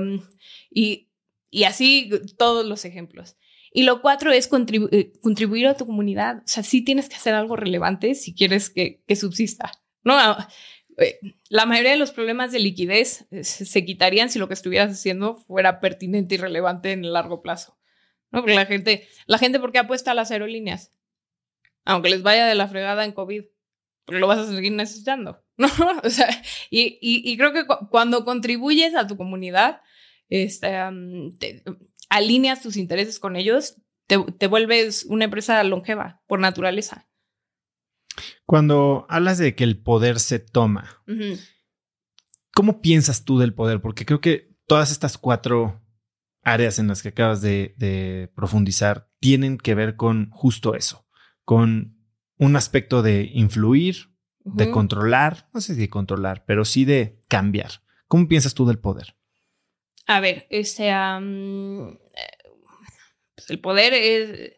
Speaker 2: y y así todos los ejemplos. Y lo cuatro es eh, contribuir a tu comunidad. O sea, sí tienes que hacer algo relevante si quieres que, subsista. No, ah, eh, la mayoría de los problemas de liquidez eh, se, quitarían si lo que estuvieras haciendo fuera pertinente y relevante en el largo plazo. ¿No? Porque la gente, la gente, ¿por qué apuesta a las aerolíneas? Aunque les vaya de la fregada en COVID, porque lo vas a seguir necesitando. ¿no? O sea, y, y, creo que cuando contribuyes a tu comunidad, este, alineas tus intereses con ellos, te, vuelves una empresa longeva por naturaleza.
Speaker 1: Cuando hablas de que el poder se toma, ¿cómo piensas tú del poder? Porque creo que todas estas cuatro áreas en las que acabas de, profundizar tienen que ver con justo eso, con un aspecto de influir, de controlar, no sé si de controlar, pero sí de cambiar. ¿Cómo piensas tú del poder?
Speaker 2: A ver, este, pues el poder es,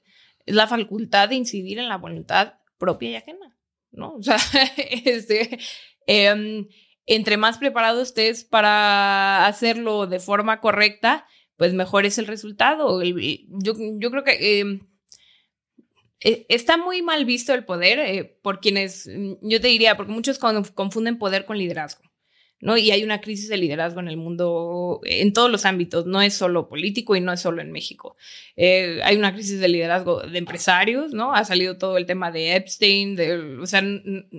Speaker 2: la facultad de incidir en la voluntad propia y ajena, ¿no? O sea, este, em, entre más preparado estés para hacerlo de forma correcta, pues mejor es el resultado. yo, yo creo que em, e, está muy mal visto el poder eh, por quienes, yo te diría, porque muchos confunden poder con liderazgo. ¿No? Y hay una crisis de liderazgo en el mundo, en todos los ámbitos, no es solo político y no es solo en México. Eh, hay una crisis de liderazgo de empresarios, ¿no? Ha salido todo el tema de Epstein, de, o sea,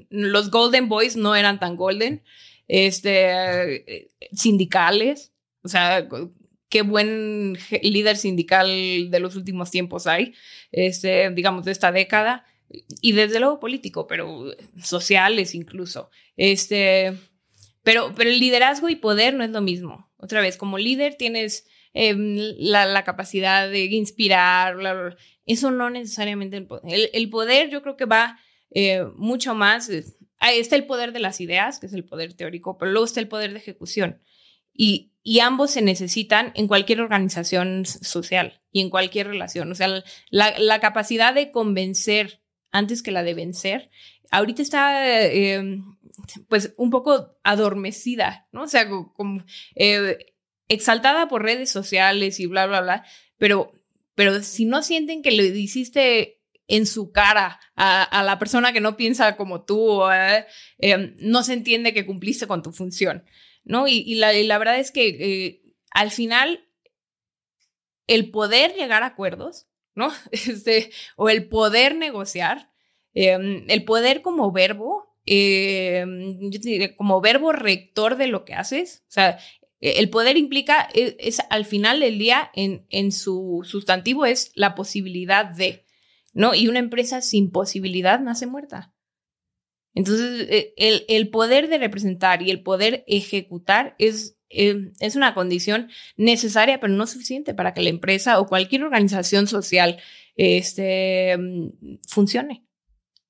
Speaker 2: los Golden Boys no eran tan golden, este, sindicales, o sea, qué buen líder sindical de los últimos tiempos hay, este, digamos, de esta década, y desde luego político, pero sociales incluso. Este, pero, pero el liderazgo y poder no es lo mismo. Otra vez, como líder tienes em, la, capacidad de inspirar, eso no necesariamente el poder. El, poder yo creo que va eh, mucho más. Ahí está el poder de las ideas, que es el poder teórico, pero luego está el poder de ejecución. Y, y ambos se necesitan en cualquier organización social y en cualquier relación. O sea, la, la capacidad de convencer antes que la de vencer. Ahorita está em, pues un poco adormecida, ¿no? O sea, como, eh, exaltada por redes sociales y bla, bla, bla, pero, pero si no sienten que le hiciste en su cara a, la persona que no piensa como tú, eh, em, no se entiende que cumpliste con tu función, ¿no? Y, la, verdad es que eh, al final el poder llegar a acuerdos, ¿no? Este, o el poder negociar, em, el poder como verbo, em, yo te diré, como verbo rector de lo que haces, o sea, e, el poder implica, e, es, al final del día, en, en su sustantivo, es la posibilidad de, ¿no? Y una empresa sin posibilidad nace muerta. Entonces, e, el, el poder de representar y el poder ejecutar es Em, es una condición necesaria, pero no suficiente para que la empresa o cualquier organización social este, em, funcione.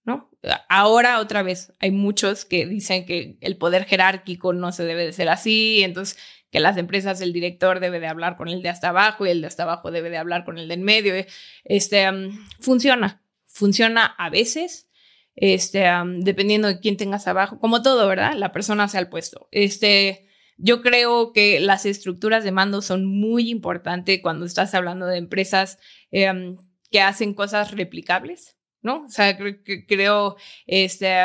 Speaker 2: ¿No? Ahora, otra vez, hay muchos que dicen que el poder jerárquico no se debe de ser así, entonces que las empresas, el director debe de hablar con el de hasta abajo y el de hasta abajo debe de hablar con el de en medio. Este, em, funciona, funciona a veces, este, dependiendo de quién tengas abajo, como todo, ¿verdad? La persona se ha puesto. Este, yo creo que las estructuras de mando son muy importantes cuando estás hablando de empresas em, que hacen cosas replicables. ¿No? O sea, creo, este,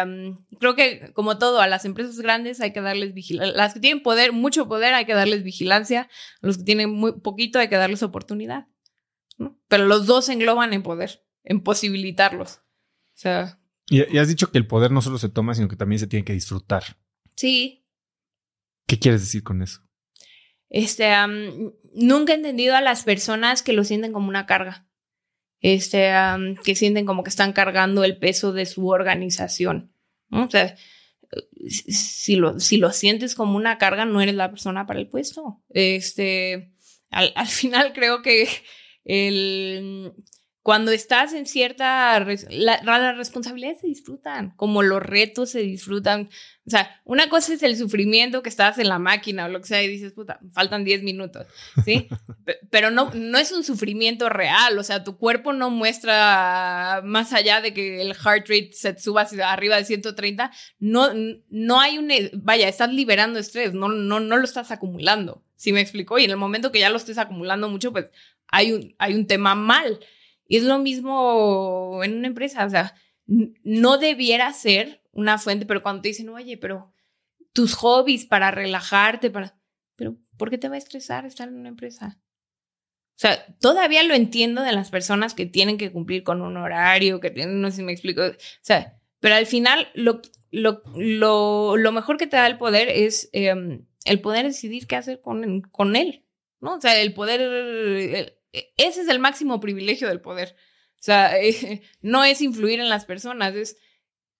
Speaker 2: creo que como todo, a las empresas grandes hay que darles vigilancia. Las que tienen poder, mucho poder, hay que darles vigilancia. A los que tienen muy poquito, hay que darles oportunidad. ¿no? Pero los dos engloban en poder, en posibilitarlos. O sea.
Speaker 1: Y, y, has dicho que el poder no solo se toma, sino que también se tiene que disfrutar.
Speaker 2: Sí,
Speaker 1: ¿Qué quieres decir con eso?
Speaker 2: Este, nunca he entendido a las personas que lo sienten como una carga. Este, que sienten como que están cargando el peso de su organización. O sea, si lo, si lo sientes como una carga, no eres la persona para el puesto. Este, al, al final creo que el, cuando estás en cierta, la, las responsabilidades se disfrutan, como los retos se disfrutan. O sea, una cosa es el sufrimiento que estás en la máquina o lo que sea y dices, puta, faltan 10 minutos, ¿sí? Pero no, no es un sufrimiento real, o sea, tu cuerpo no muestra más allá de que el heart rate se suba arriba de 130, no, no hay un, vaya, estás liberando estrés, no, no, no lo estás acumulando, ¿sí me explicó? Y en el momento que ya lo estés acumulando mucho, pues hay un, hay un tema mal. Y es lo mismo en una empresa, o sea, no debiera ser una fuente, pero cuando te dicen, oye, pero tus hobbies para relajarte, para... Pero, ¿por qué te va a estresar estar en una empresa? O sea, todavía lo entiendo de las personas que tienen que cumplir con un horario, que tienen, no sé si me explico, o sea, pero al final lo, lo, lo, lo mejor que te da el poder es em, el poder decidir qué hacer con, con él, ¿no? O sea, el poder, ese es el máximo privilegio del poder. O sea, no es influir en las personas, es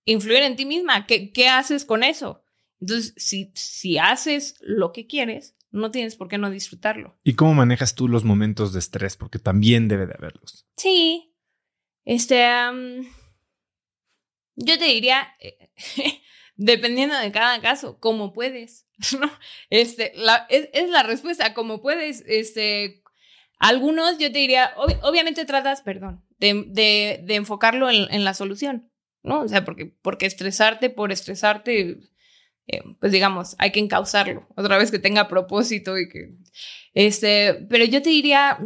Speaker 2: influir en ti misma. ¿Qué, qué haces con eso? Entonces, si, si haces lo que quieres, no tienes por qué no disfrutarlo.
Speaker 1: ¿Y cómo manejas tú los momentos de estrés? Porque también debe de haberlos.
Speaker 2: Sí. Este. yo te diría, dependiendo de cada caso, cómo puedes. ¿no? Este, la, es, es, la respuesta, como puedes, este, algunos yo te diría, obviamente tratas, perdón, de, de, enfocarlo en, la solución, ¿no? O sea, porque, porque estresarte por estresarte, eh, pues digamos, hay que encauzarlo, otra vez que tenga propósito y que, este, pero yo te diría,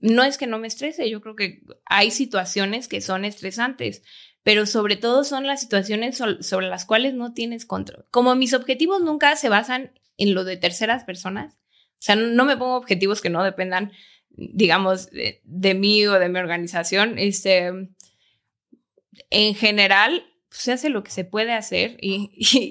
Speaker 2: no es que no me estrese, yo creo que hay situaciones que son estresantes, pero sobre todo son las situaciones sobre las cuales no tienes control. Como mis objetivos nunca se basan en lo de terceras personas, o sea, no me pongo objetivos que no dependan, digamos, de, mí o de mi organización. Este, en general, se hace lo que se puede hacer y,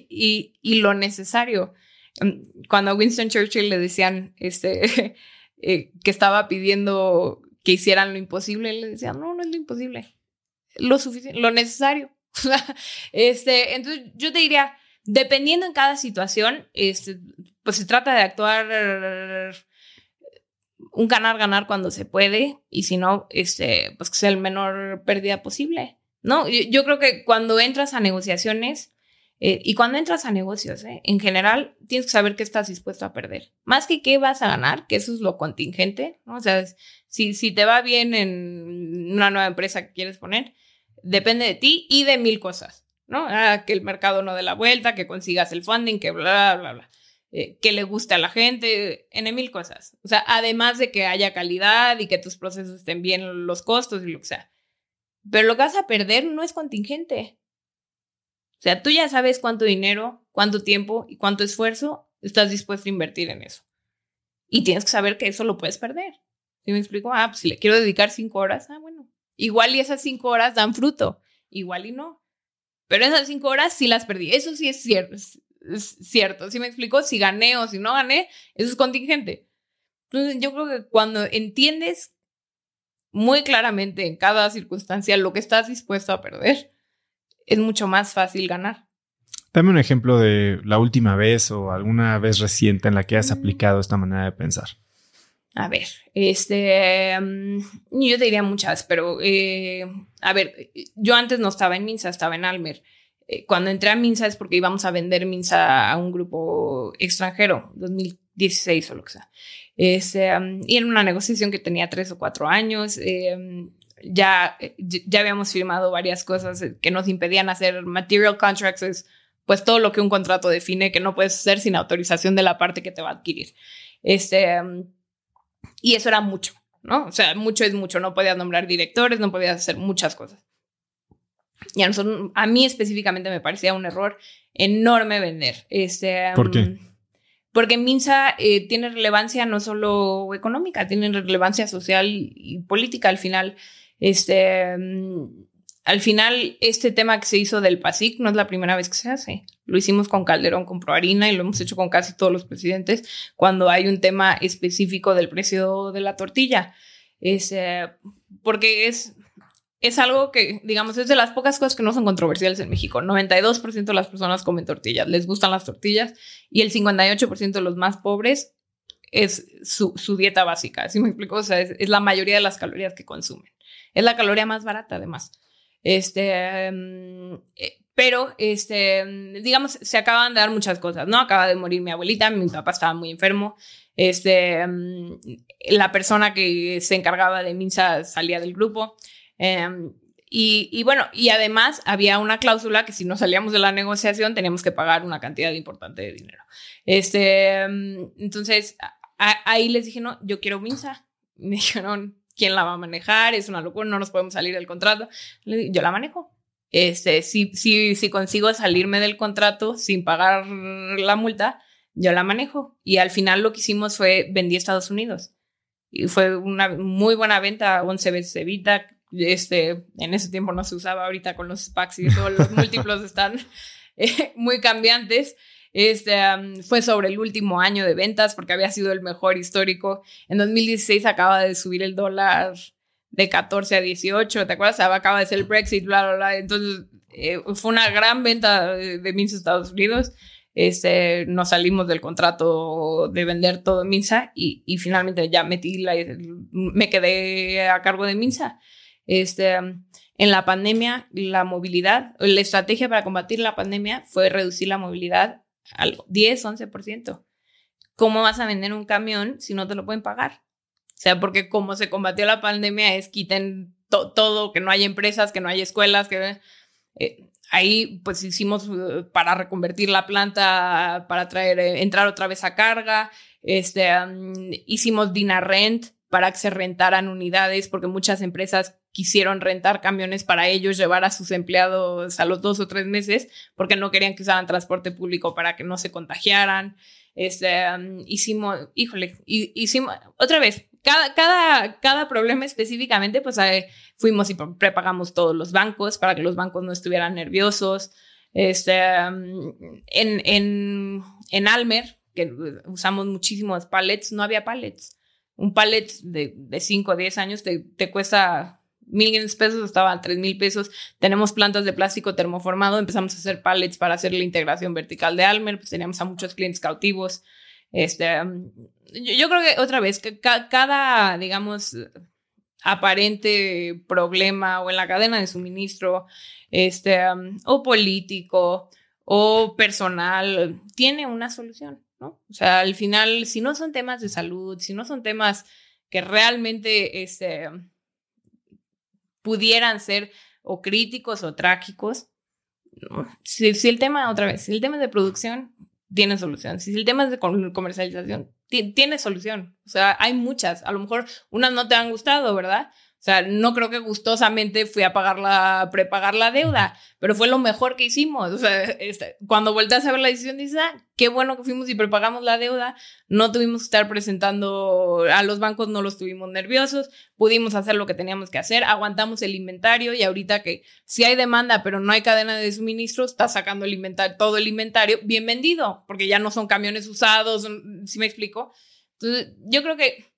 Speaker 2: y, y, lo necesario. Em, cuando a Winston Churchill le decían este, eh, que estaba pidiendo que hicieran lo imposible, le decían, no, no es lo imposible, lo suficiente, lo necesario. este, entonces, yo te diría, dependiendo en cada situación, este, pues se trata de actuar un ganar-ganar cuando se puede y si no, este, pues que sea el menor pérdida posible, ¿no? Yo, creo que cuando entras a negociaciones eh, y cuando entras a negocios, eh, en general, tienes que saber qué estás dispuesto a perder. Más que qué vas a ganar, que eso es lo contingente, ¿no? O sea, si, si te va bien en una nueva empresa que quieres poner, depende de ti y de mil cosas, ¿no? Ah, que el mercado no dé la vuelta, que consigas el funding, que bla, bla, bla. Eh, que le guste a la gente, en mil cosas. O sea, además de que haya calidad y que tus procesos estén bien, los costos y lo que sea. Pero lo que vas a perder no es contingente. O sea, tú ya sabes cuánto dinero, cuánto tiempo y cuánto esfuerzo estás dispuesto a invertir en eso. Y tienes que saber que eso lo puedes perder. ¿Sí me explico? Ah, pues si le quiero dedicar cinco horas, ah, bueno. Igual y esas cinco horas dan fruto, igual y no. Pero esas cinco horas sí las perdí. Eso sí es cierto. Es cierto. ¿Sí me explico? Si gané o si no gané, eso es contingente. Entonces, yo creo que cuando entiendes muy claramente en cada circunstancia lo que estás dispuesto a perder, es mucho más fácil ganar.
Speaker 1: Dame un ejemplo de la última vez o alguna vez reciente en la que has mm. aplicado esta manera de pensar.
Speaker 2: A ver, este, mm, yo te diría muchas, pero eh, a ver, yo antes no estaba en Minsa, estaba en Almer. Eh, cuando entré a Minsa es porque íbamos a vender Minsa a un grupo extranjero, 2016 o lo que sea. Este, y era una negociación que tenía tres o cuatro años. Eh, ya, ya habíamos firmado varias cosas que nos impedían hacer material contracts, es pues todo lo que un contrato define que no puedes hacer sin autorización de la parte que te va a adquirir. Este, y eso era mucho, ¿no? O sea, mucho es mucho, no podías nombrar directores, no podías hacer muchas cosas. Y a, a mí específicamente me parecía un error enorme vender. Este,
Speaker 1: ¿Por qué?
Speaker 2: Porque Minsa eh, tiene relevancia no solo económica, tiene relevancia social y política al final. Este, mm, al final, este tema que se hizo del PASIC no es la primera vez que se hace. Lo hicimos con Calderón, con Proharina y lo hemos hecho con casi todos los presidentes cuando hay un tema específico del precio de la tortilla. Es, eh, porque es, es algo que, digamos, es de las pocas cosas que no son controversiales en México. 92% de las personas comen tortillas, les gustan las tortillas y el 58% de los más pobres es su, dieta básica. ¿Sí me explico? O sea, es la mayoría de las calorías que consumen. Es la caloría más barata, además. Este, eh, pero, este, digamos, se acaban de dar muchas cosas, ¿no? Acaba de morir mi abuelita, mi papá estaba muy enfermo. Este, mm, la persona que se encargaba de Minsa salía del grupo. Em, y, bueno, y además había una cláusula que si no salíamos de la negociación teníamos que pagar una cantidad importante de dinero. Este, entonces, ahí les dije, no, yo quiero Minsa. Me dijeron, quién la va a manejar, es una locura, no nos podemos salir del contrato. Yo la manejo. Este, si, si, si consigo salirme del contrato sin pagar la multa, yo la manejo. Y al final lo que hicimos fue vendí a Estados Unidos. Y fue una muy buena venta, 11 veces Evita. Este, en ese tiempo no se usaba, ahorita con los SPACs y todos los múltiplos están eh, muy cambiantes. Este, fue sobre el último año de ventas porque había sido el mejor histórico. En 2016 acaba de subir el dólar de 14 a 18, ¿te acuerdas? Acaba de ser el Brexit, bla, bla, bla. Entonces, eh, fue una gran venta de, de Minsa Estados Unidos. Este, nos salimos del contrato de vender todo Minsa y, y finalmente ya metí la, me quedé a cargo de Minsa. Este, en la pandemia, la movilidad, la estrategia para combatir la pandemia fue reducir la movilidad algo, 10, 11%. ¿Cómo vas a vender un camión si no te lo pueden pagar? O sea, porque como se combatió la pandemia es quiten todo, que no hay empresas, que no hay escuelas, que eh, ahí pues hicimos eh, para reconvertir la planta, para traer, eh, entrar otra vez a carga, este, hicimos Dina Rent para que se rentaran unidades, porque muchas empresas quisieron rentar camiones para ellos llevar a sus empleados a los dos o tres meses porque no querían que usaran transporte público para que no se contagiaran. Este, hicimos, híjole, hicimos, otra vez, cada, cada, cada problema específicamente, pues fuimos y prepagamos todos los bancos para que los bancos no estuvieran nerviosos. Este, en, en, en Almer, que usamos muchísimos pallets, no había pallets. Un pallet de, de 5 o 10 años te, te cuesta mil pesos, estaba a tres mil pesos. Tenemos plantas de plástico termoformado, empezamos a hacer pallets para hacer la integración vertical de Almer, pues teníamos a muchos clientes cautivos. Este, um, yo, creo que otra vez, que cada, digamos, aparente problema o en la cadena de suministro, este, um, o político o personal, tiene una solución, ¿no? O sea, al final, si no son temas de salud, si no son temas que realmente, este, pudieran ser o críticos o trágicos. Si, el tema, otra vez, si el tema de producción, tiene solución. Si el tema es de comercialización, tiene solución. O sea, hay muchas. A lo mejor unas no te han gustado, ¿verdad? O sea, no creo que gustosamente fui a pagar la, prepagar la deuda, pero fue lo mejor que hicimos. O sea, este, cuando volteas a ver la decisión, dices, ah, qué bueno que fuimos y prepagamos la deuda. No tuvimos que estar presentando a los bancos, no los tuvimos nerviosos. Pudimos hacer lo que teníamos que hacer, aguantamos el inventario y ahorita que si hay demanda, pero no hay cadena de suministro, está sacando el inventario, todo el inventario bien vendido, porque ya no son camiones usados, ¿sí me explico? Entonces, yo creo que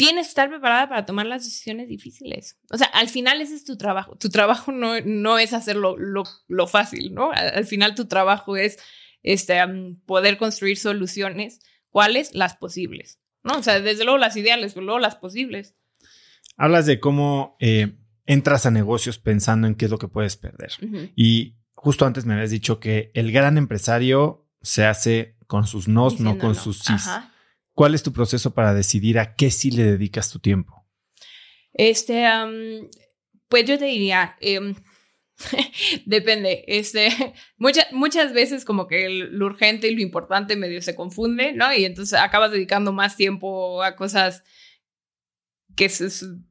Speaker 2: tienes que estar preparada para tomar las decisiones difíciles. O sea, al final ese es tu trabajo. Tu trabajo no, no es hacerlo lo, lo, fácil, ¿no? Al, final tu trabajo es este, poder construir soluciones. ¿Cuáles? Las posibles, ¿no? O sea, desde luego las ideales, pero luego las posibles.
Speaker 1: Hablas de cómo eh, entras a negocios pensando en qué es lo que puedes perder. Y justo antes me habías dicho que el gran empresario se hace con sus nos, no con sus sís. ¿Cuál es tu proceso para decidir a qué sí le dedicas tu tiempo?
Speaker 2: Este, pues yo te diría, em, depende. Este, muchas, muchas veces como que lo urgente y lo importante medio se confunde, ¿no? Y entonces acabas dedicando más tiempo a cosas que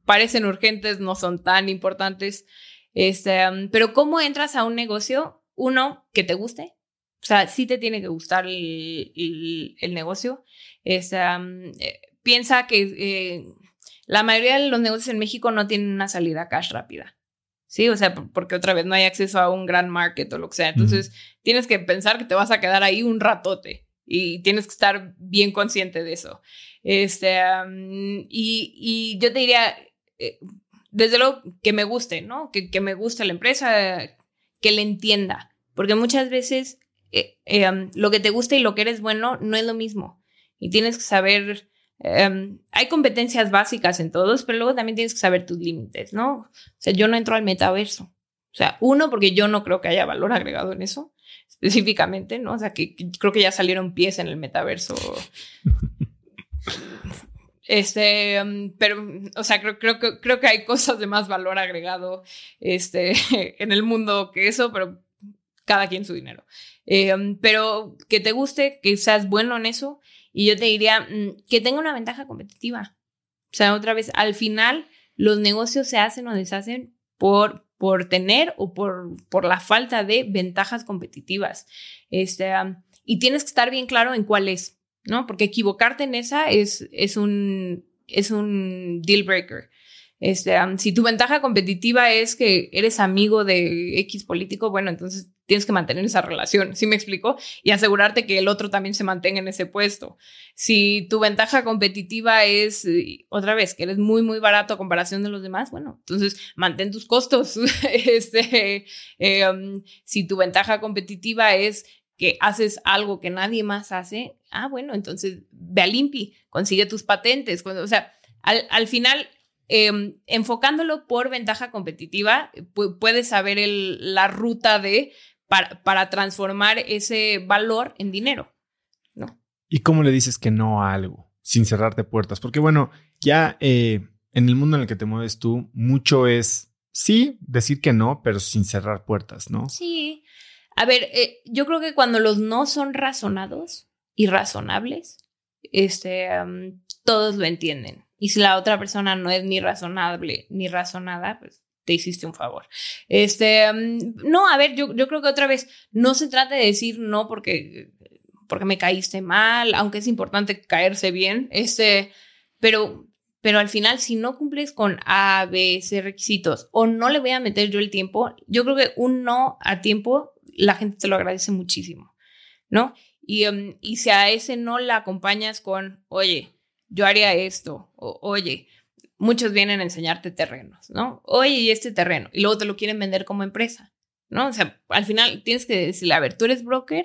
Speaker 2: parecen urgentes, no son tan importantes. Este, pero ¿cómo entras a un negocio? Uno, que te guste. O sea, sí te tiene que gustar el, el negocio. Es, eh, piensa que eh, la mayoría de los negocios en México no tienen una salida cash rápida. Sí, o sea, porque otra vez no hay acceso a un gran market o lo que sea. Entonces, tienes que pensar que te vas a quedar ahí un ratote y tienes que estar bien consciente de eso. Este, y, y, yo te diría, eh, desde luego, que me guste, ¿no? Que, que, me guste la empresa, que le entienda, porque muchas veces lo que te gusta y lo que eres bueno no es lo mismo y tienes que saber, em, hay competencias básicas en todos, pero luego también tienes que saber tus límites, ¿no? O sea, yo no entro al metaverso. O sea, uno, porque yo no creo que haya valor agregado en eso, específicamente, ¿no? O sea, que, creo que ya salieron pies en el metaverso. Este, em, pero, o sea, creo, creo, creo que hay cosas de más valor agregado este, en el mundo que eso, pero cada quien su dinero. Em, pero que te guste, que seas bueno en eso y yo te diría mm, que tenga una ventaja competitiva. O sea, otra vez, al final los negocios se hacen o deshacen por, por tener o por, por la falta de ventajas competitivas. Este, y tienes que estar bien claro en cuál es, ¿no? Porque equivocarte en esa es, es, un, es un deal breaker. Este, si tu ventaja competitiva es que eres amigo de X político, bueno, entonces tienes que mantener esa relación, ¿sí me explico? Y asegurarte que el otro también se mantenga en ese puesto. Si tu ventaja competitiva es, eh, otra vez, que eres muy, muy barato a comparación de los demás, bueno, entonces mantén tus costos. este, eh, si tu ventaja competitiva es que haces algo que nadie más hace, ah, bueno, entonces ve a Limpi, consigue tus patentes. O sea, al, al final Em, enfocándolo por ventaja competitiva, puedes saber la ruta de para, para, transformar ese valor en dinero, ¿no?
Speaker 1: ¿Y cómo le dices que no a algo sin cerrarte puertas? Porque bueno, ya eh, en el mundo en el que te mueves tú, mucho es, sí, decir que no, pero sin cerrar puertas, ¿no?
Speaker 2: Sí. A ver, eh, yo creo que cuando los no son razonados y razonables, este, todos lo entienden. Y si la otra persona no es ni razonable ni razonada, pues te hiciste un favor. Este, mm, no, a ver, yo, yo creo que otra vez no se trata de decir no porque, porque me caíste mal, aunque es importante caerse bien, este, pero, pero al final si no cumples con A, B, C requisitos o no le voy a meter yo el tiempo, yo creo que un no a tiempo la gente te lo agradece muchísimo, ¿no? Y, mm, y si a ese no la acompañas con, oye, yo haría esto, o, oye, muchos vienen a enseñarte terrenos, ¿no? Oye, este terreno, y luego te lo quieren vender como empresa, ¿no? O sea, al final tienes que decirle, a ver, ¿tú eres broker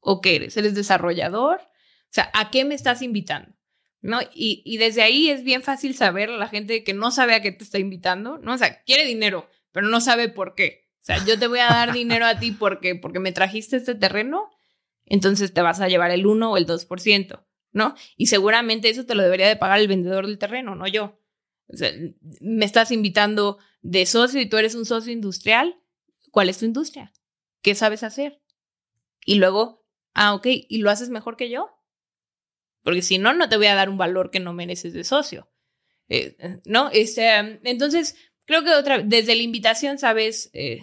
Speaker 2: o qué eres? ¿Eres desarrollador? O sea, ¿a qué me estás invitando? ¿No? Y, y desde ahí es bien fácil saber la gente que no sabe a qué te está invitando, ¿no? O sea, quiere dinero, pero no sabe por qué. O sea, yo te voy a dar dinero a ti porque, porque me trajiste este terreno, entonces te vas a llevar el 1 o el 2%. ¿no? Y seguramente eso te lo debería de pagar el vendedor del terreno, no yo. Sea, me estás invitando de socio y tú eres un socio industrial. ¿Cuál es tu industria? ¿Qué sabes hacer? Y luego Ah, ok, ¿y lo haces mejor que yo? Porque si no, no te voy a dar un valor que no mereces de socio. Eh, ¿No? Este, entonces, creo que otra, desde la invitación sabes, eh,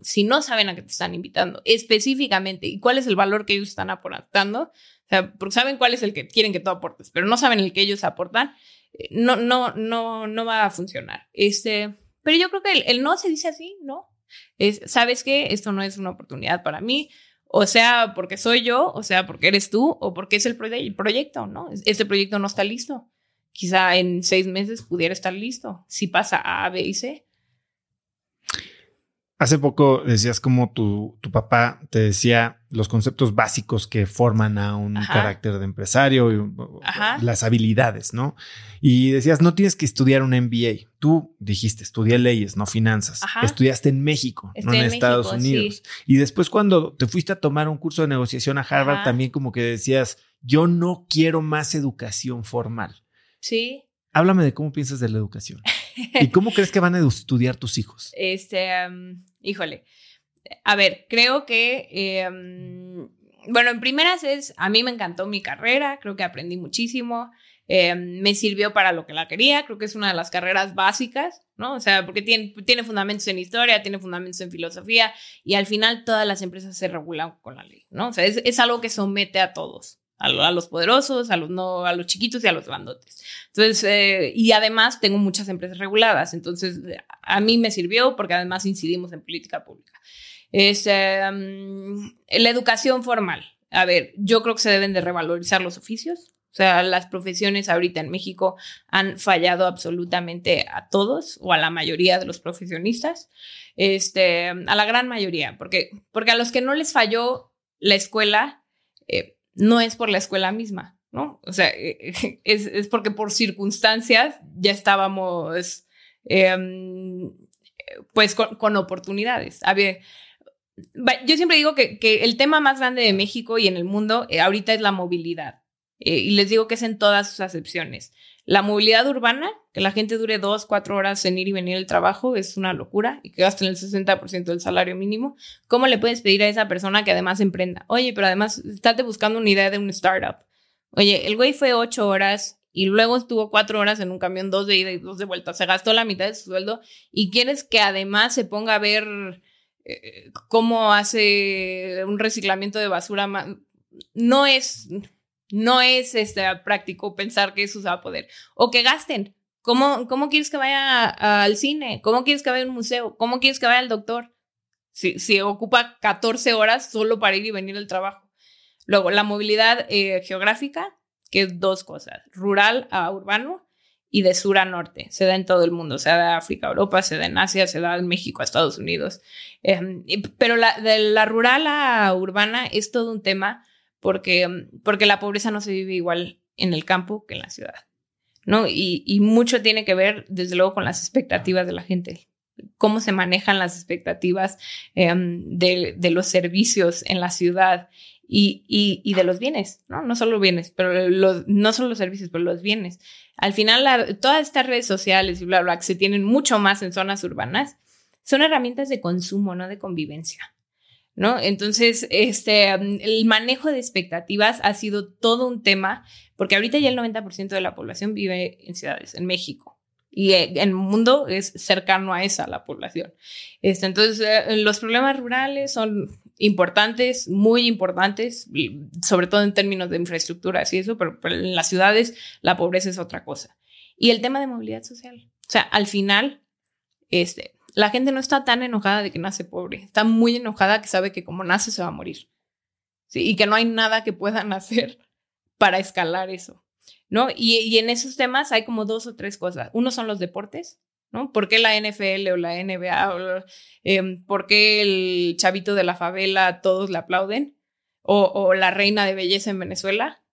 Speaker 2: si no saben a qué te están invitando específicamente y cuál es el valor que ellos están aportando, o sea, porque saben cuál es el que quieren que tú aportes, pero no saben el que ellos aportan, no, no, no, no va a funcionar. Este, pero yo creo que el, no se dice así, ¿no? Es, ¿Sabes qué? Esto no es una oportunidad para mí, o sea, porque soy yo, o sea, porque eres tú, o porque es el, el proyecto, ¿no? Este proyecto no está listo. Quizá en seis meses pudiera estar listo. Si pasa A, B y C,
Speaker 1: Hace poco decías como tu, tu, papá te decía los conceptos básicos que forman a un carácter de empresario y las habilidades, ¿no? Y decías, no tienes que estudiar un MBA. Tú dijiste, estudié leyes, no finanzas. Estudiaste en México, no en, Estados Unidos. Y después cuando te fuiste a tomar un curso de negociación a Harvard, también como que decías, yo no quiero más educación formal.
Speaker 2: Sí.
Speaker 1: Háblame de cómo piensas de la educación. ¿Y cómo crees que van a estudiar tus hijos?
Speaker 2: Este, híjole. A ver, creo que, em, bueno, en primeras es, a mí me encantó mi carrera, creo que aprendí muchísimo, em, me sirvió para lo que la quería, creo que es una de las carreras básicas, ¿no? O sea, porque tiene, tiene fundamentos en historia, tiene fundamentos en filosofía y al final todas las empresas se regulan con la ley, ¿no? O sea, es, es algo que somete a todos a, los poderosos, a los no, a los chiquitos y a los grandotes. Entonces, eh, y además tengo muchas empresas reguladas, entonces a mí me sirvió porque además incidimos en política pública. Es em, la educación formal. A ver, yo creo que se deben de revalorizar los oficios. O sea, las profesiones ahorita en México han fallado absolutamente a todos o a la mayoría de los profesionistas, este, a la gran mayoría, porque, porque a los que no les falló la escuela, eh, no es por la escuela misma, ¿no? O sea, eh, es, porque por circunstancias ya estábamos, em, pues, con, oportunidades. A ver, yo siempre digo que, el tema más grande de México y en el mundo eh, ahorita es la movilidad. Eh, y les digo que es en todas sus acepciones. La movilidad urbana, que la gente dure dos, cuatro horas en ir y venir al trabajo, es una locura y que gasten el 60% del salario mínimo. ¿Cómo le puedes pedir a esa persona que además emprenda? Oye, pero además, estate buscando una idea de un startup. Oye, el güey fue ocho horas y luego estuvo cuatro horas en un camión, dos de ida y dos de vuelta. Se gastó la mitad de su sueldo y quieres que además se ponga a ver eh, cómo hace un reciclamiento de basura. No es, no es este, práctico pensar que eso se va a poder. O que gasten. ¿Cómo, cómo quieres que vaya al cine? ¿Cómo quieres que vaya a un museo? ¿Cómo quieres que vaya al doctor? Si, si ocupa 14 horas solo para ir y venir al trabajo. Luego, la movilidad eh, geográfica, que es dos cosas, rural a urbano y de sur a norte. Se da en todo el mundo, se da en África, Europa, se da en Asia, se da en México, Estados Unidos. Em, pero la, de la rural a urbana es todo un tema porque, porque la pobreza no se vive igual en el campo que en la ciudad, ¿no? Y, mucho tiene que ver, desde luego, con las expectativas de la gente, cómo se manejan las expectativas em, de, los servicios en la ciudad y, de los bienes, ¿no? No solo bienes, pero no solo los servicios, pero los bienes. Al final, todas estas redes sociales y bla, bla, que se tienen mucho más en zonas urbanas, son herramientas de consumo, no de convivencia. ¿No? Entonces, este, el manejo de expectativas ha sido todo un tema, porque ahorita ya el 90% de la población vive en ciudades, en México. Y eh, el mundo es cercano a esa la población. Este, entonces, eh, los problemas rurales son importantes, muy importantes, sobre todo en términos de infraestructuras y eso, pero, pero en las ciudades la pobreza es otra cosa. Y el tema de movilidad social. O sea, al final, este, la gente no está tan enojada de que nace pobre, está muy enojada que sabe que como nace se va a morir. ¿sí? Y que no hay nada que puedan hacer para escalar eso. ¿no? Y, en esos temas hay como dos o tres cosas. Uno son los deportes, ¿no? ¿Por qué la NFL o la NBA? O, em, ¿Por qué el chavito de la favela todos le aplauden? O, o la reina de belleza en Venezuela.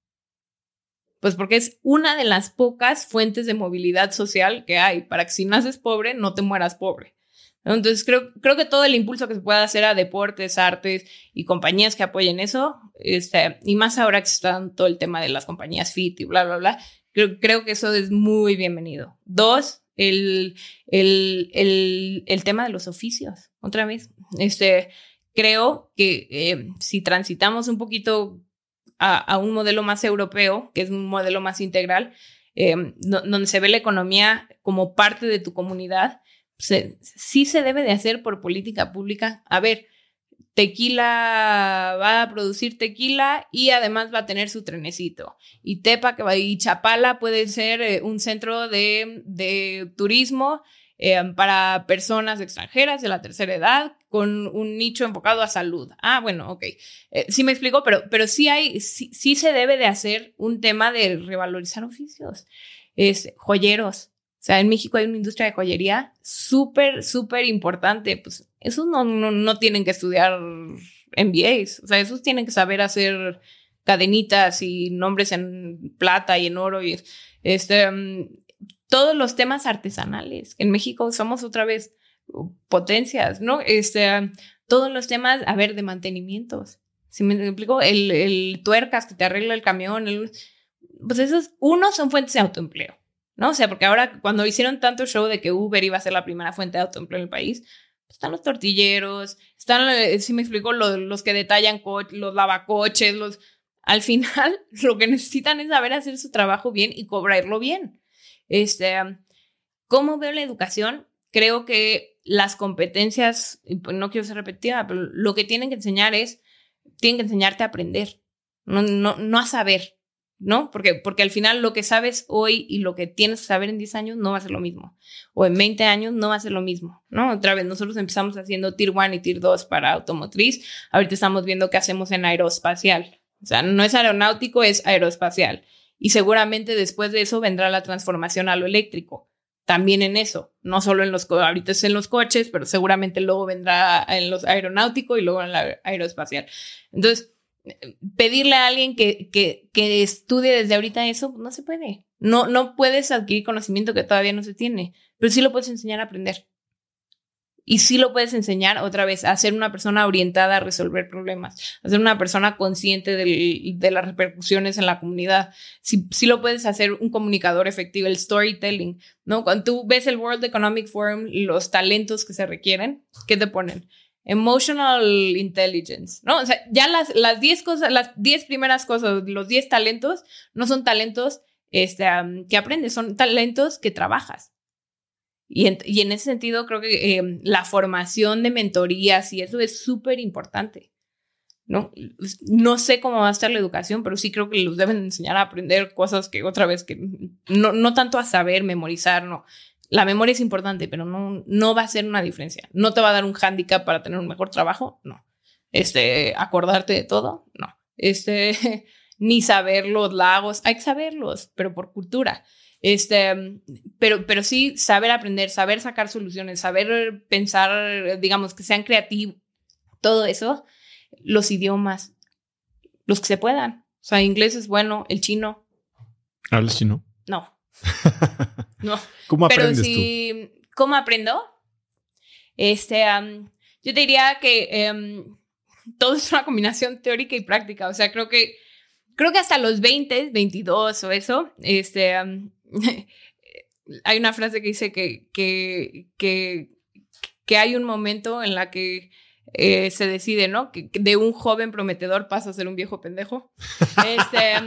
Speaker 2: Pues porque es una de las pocas fuentes de movilidad social que hay para que si naces pobre no te mueras pobre. Entonces creo, creo que todo el impulso que se pueda hacer a deportes, artes y compañías que apoyen eso, este, y más ahora que está todo el tema de las compañías fit y bla, bla, bla, creo, creo que eso es muy bienvenido. Dos, el, el, el, el tema de los oficios, otra vez. Este, creo que eh, si transitamos un poquito a, un modelo más europeo, que es un modelo más integral, eh, donde se ve la economía como parte de tu comunidad, sí se debe de hacer por política pública. A ver, Tequila va a producir tequila y además va a tener su trenecito. Y Tepa que va, y Chapala puede ser eh, un centro de, de turismo eh, para personas extranjeras de la tercera edad con un nicho enfocado a salud. Ah, bueno, ok. Eh, sí me explico, pero, pero sí hay, sí, sí, se debe de hacer un tema de revalorizar oficios. Es joyeros. O sea, en México hay una industria de joyería súper, súper importante. Pues esos no, no, tienen que estudiar MBAs. O sea, esos tienen que saber hacer cadenitas y nombres en plata y en oro y este mm, todos los temas artesanales. En México somos otra vez potencias, ¿no? Este, todos los temas, a ver, de mantenimientos. Si me explico, el, el tuercas que te arregla el camión, pues esos, unos son fuentes de autoempleo, ¿no? O sea, porque ahora cuando hicieron tanto show de que Uber iba a ser la primera fuente de autoempleo en el país, pues están los tortilleros, están, eh, si me explico, los, los que detallan los lavacoches, los... Al final, lo que necesitan es saber hacer su trabajo bien y cobrarlo bien. Este, ¿Cómo veo la educación? Creo que las competencias, pues, no quiero ser repetida, pero lo que tienen que enseñar es, tienen que enseñarte a aprender, no, no, no a saber, ¿no? Porque, porque al final lo que sabes hoy y lo que tienes que saber en 10 años no va a ser lo mismo. O en 20 años no va a ser lo mismo, ¿no? Otra vez, nosotros empezamos haciendo Tier 1 y Tier 2 para automotriz. Ahorita estamos viendo qué hacemos en aeroespacial. O sea, no es aeronáutico, es aeroespacial. Y seguramente después de eso vendrá la transformación a lo eléctrico también en eso, no solo en los, ahorita es en los coches, pero seguramente luego vendrá en los aeronáuticos y luego en la aeroespacial. Entonces, pedirle a alguien que, que, que estudie desde ahorita eso, no se puede. No, no puedes adquirir conocimiento que todavía no se tiene, pero sí lo puedes enseñar a aprender. Y sí lo puedes enseñar otra vez a ser una persona orientada a resolver problemas, a ser una persona consciente de las repercusiones en la comunidad. Sí, sí, lo puedes hacer un comunicador efectivo, el storytelling, ¿no? Cuando tú ves el World Economic Forum, los talentos que se requieren, ¿qué te ponen? Emotional intelligence, ¿no? O sea, ya las, las 10 cosas, las 10 primeras cosas, los 10 talentos, no son talentos este, que aprendes, son talentos que trabajas. Y en, ese sentido, creo que em, la formación de mentorías y eso es súper importante. ¿no? no sé cómo va a estar la educación, pero sí creo que los deben enseñar a aprender cosas que otra vez, que no, no tanto a saber, memorizar, no. La memoria es importante, pero no, no va a ser una diferencia. No te va a dar un hándicap para tener un mejor trabajo, no. Este, acordarte de todo, no. Este, ni saber los lagos, hay que saberlos, pero por cultura. Este, pero, pero sí saber aprender, saber sacar soluciones, saber pensar, digamos, que sean creativos, todo eso, los idiomas, los que se puedan. O sea, inglés es bueno, el chino.
Speaker 1: ¿Hablas chino?
Speaker 2: No. no.
Speaker 1: ¿Cómo aprendes pero si,
Speaker 2: ¿Cómo aprendo? Este, yo te diría que em, todo es una combinación teórica y práctica. O sea, creo que creo que hasta los 20, 22 o eso, este, hay una frase que dice que, que, que, hay un momento en la que eh, se decide, ¿no? Que, de un joven prometedor pasa a ser un viejo pendejo. Este,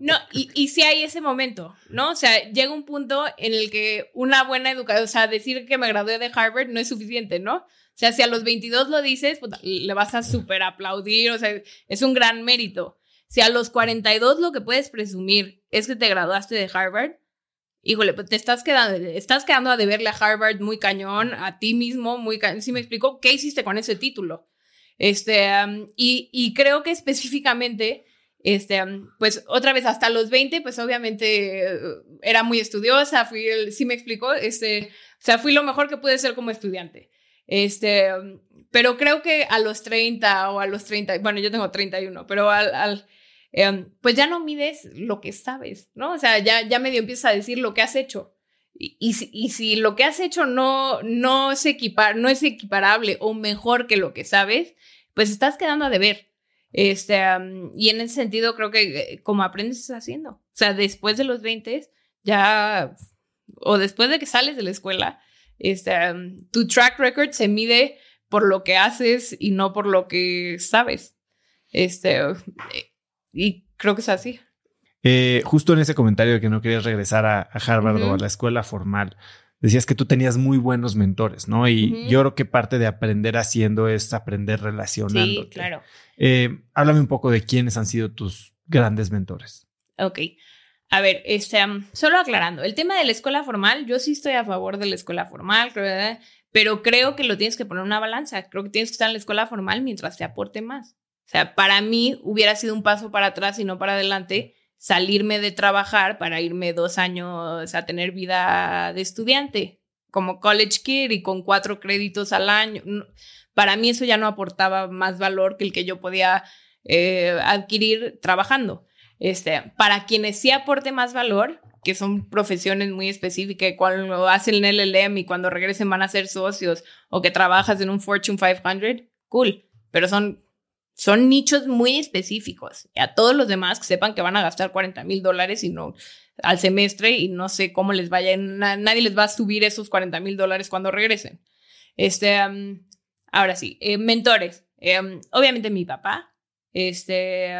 Speaker 2: no, y, y sí hay ese momento, ¿no? O sea, llega un punto en el que una buena educación, o sea, decir que me gradué de Harvard no es suficiente, ¿no? O sea, si a los 22 lo dices, pues, le vas a súper aplaudir, o sea, es un gran mérito. Si a los 42 lo que puedes presumir es que te graduaste de Harvard, híjole, pues te estás quedando, estás quedando a deberle a Harvard muy cañón, a ti mismo muy cañón. ¿Sí me explico? ¿Qué hiciste con ese título? Este, y, y, creo que específicamente, este, pues otra vez hasta los 20, pues obviamente eh, era muy estudiosa, fui, el, sí me explicó, este, o sea, fui lo mejor que pude ser como estudiante. Este, pero creo que a los 30 o a los 30, bueno, yo tengo 31, pero al, al Em, pues ya no mides lo que sabes, ¿no? O sea, ya, ya medio empiezas a decir lo que has hecho. Y, y, si, lo que has hecho no, no, es equipar, no es equiparable o mejor que lo que sabes, pues estás quedando a deber. Este, y en ese sentido creo que eh, como aprendes haciendo. O sea, después de los 20 ya, o después de que sales de la escuela, este, tu track record se mide por lo que haces y no por lo que sabes. Este, y creo que es así.
Speaker 1: Eh, justo en ese comentario de que no querías regresar a, Harvard o a la escuela formal, decías que tú tenías muy buenos mentores, ¿no? Y yo creo que parte de aprender haciendo es aprender relacionando.
Speaker 2: Sí, claro.
Speaker 1: Eh, háblame un poco de quiénes han sido tus grandes mentores.
Speaker 2: Ok. A ver, este, solo aclarando, el tema de la escuela formal, yo sí estoy a favor de la escuela formal, pero creo que lo tienes que poner en una balanza. Creo que tienes que estar en la escuela formal mientras te aporte más. O sea, para mí hubiera sido un paso para atrás y no para adelante salirme de trabajar para irme dos años a tener vida de estudiante, como college kid y con cuatro créditos al año. Para mí eso ya no aportaba más valor que el que yo podía eh, adquirir trabajando. Este, para quienes sí aporte más valor, que son profesiones muy específicas, cuando hacen el LLM y cuando regresen van a ser socios o que trabajas en un Fortune 500, cool, pero son, son nichos muy específicos. A todos los demás que sepan que van a gastar 40 mil dólares y no al semestre y no sé cómo les vaya, nadie les va a subir esos 40 mil dólares cuando regresen. Este, ahora sí, eh, mentores. Em, obviamente mi papá, este,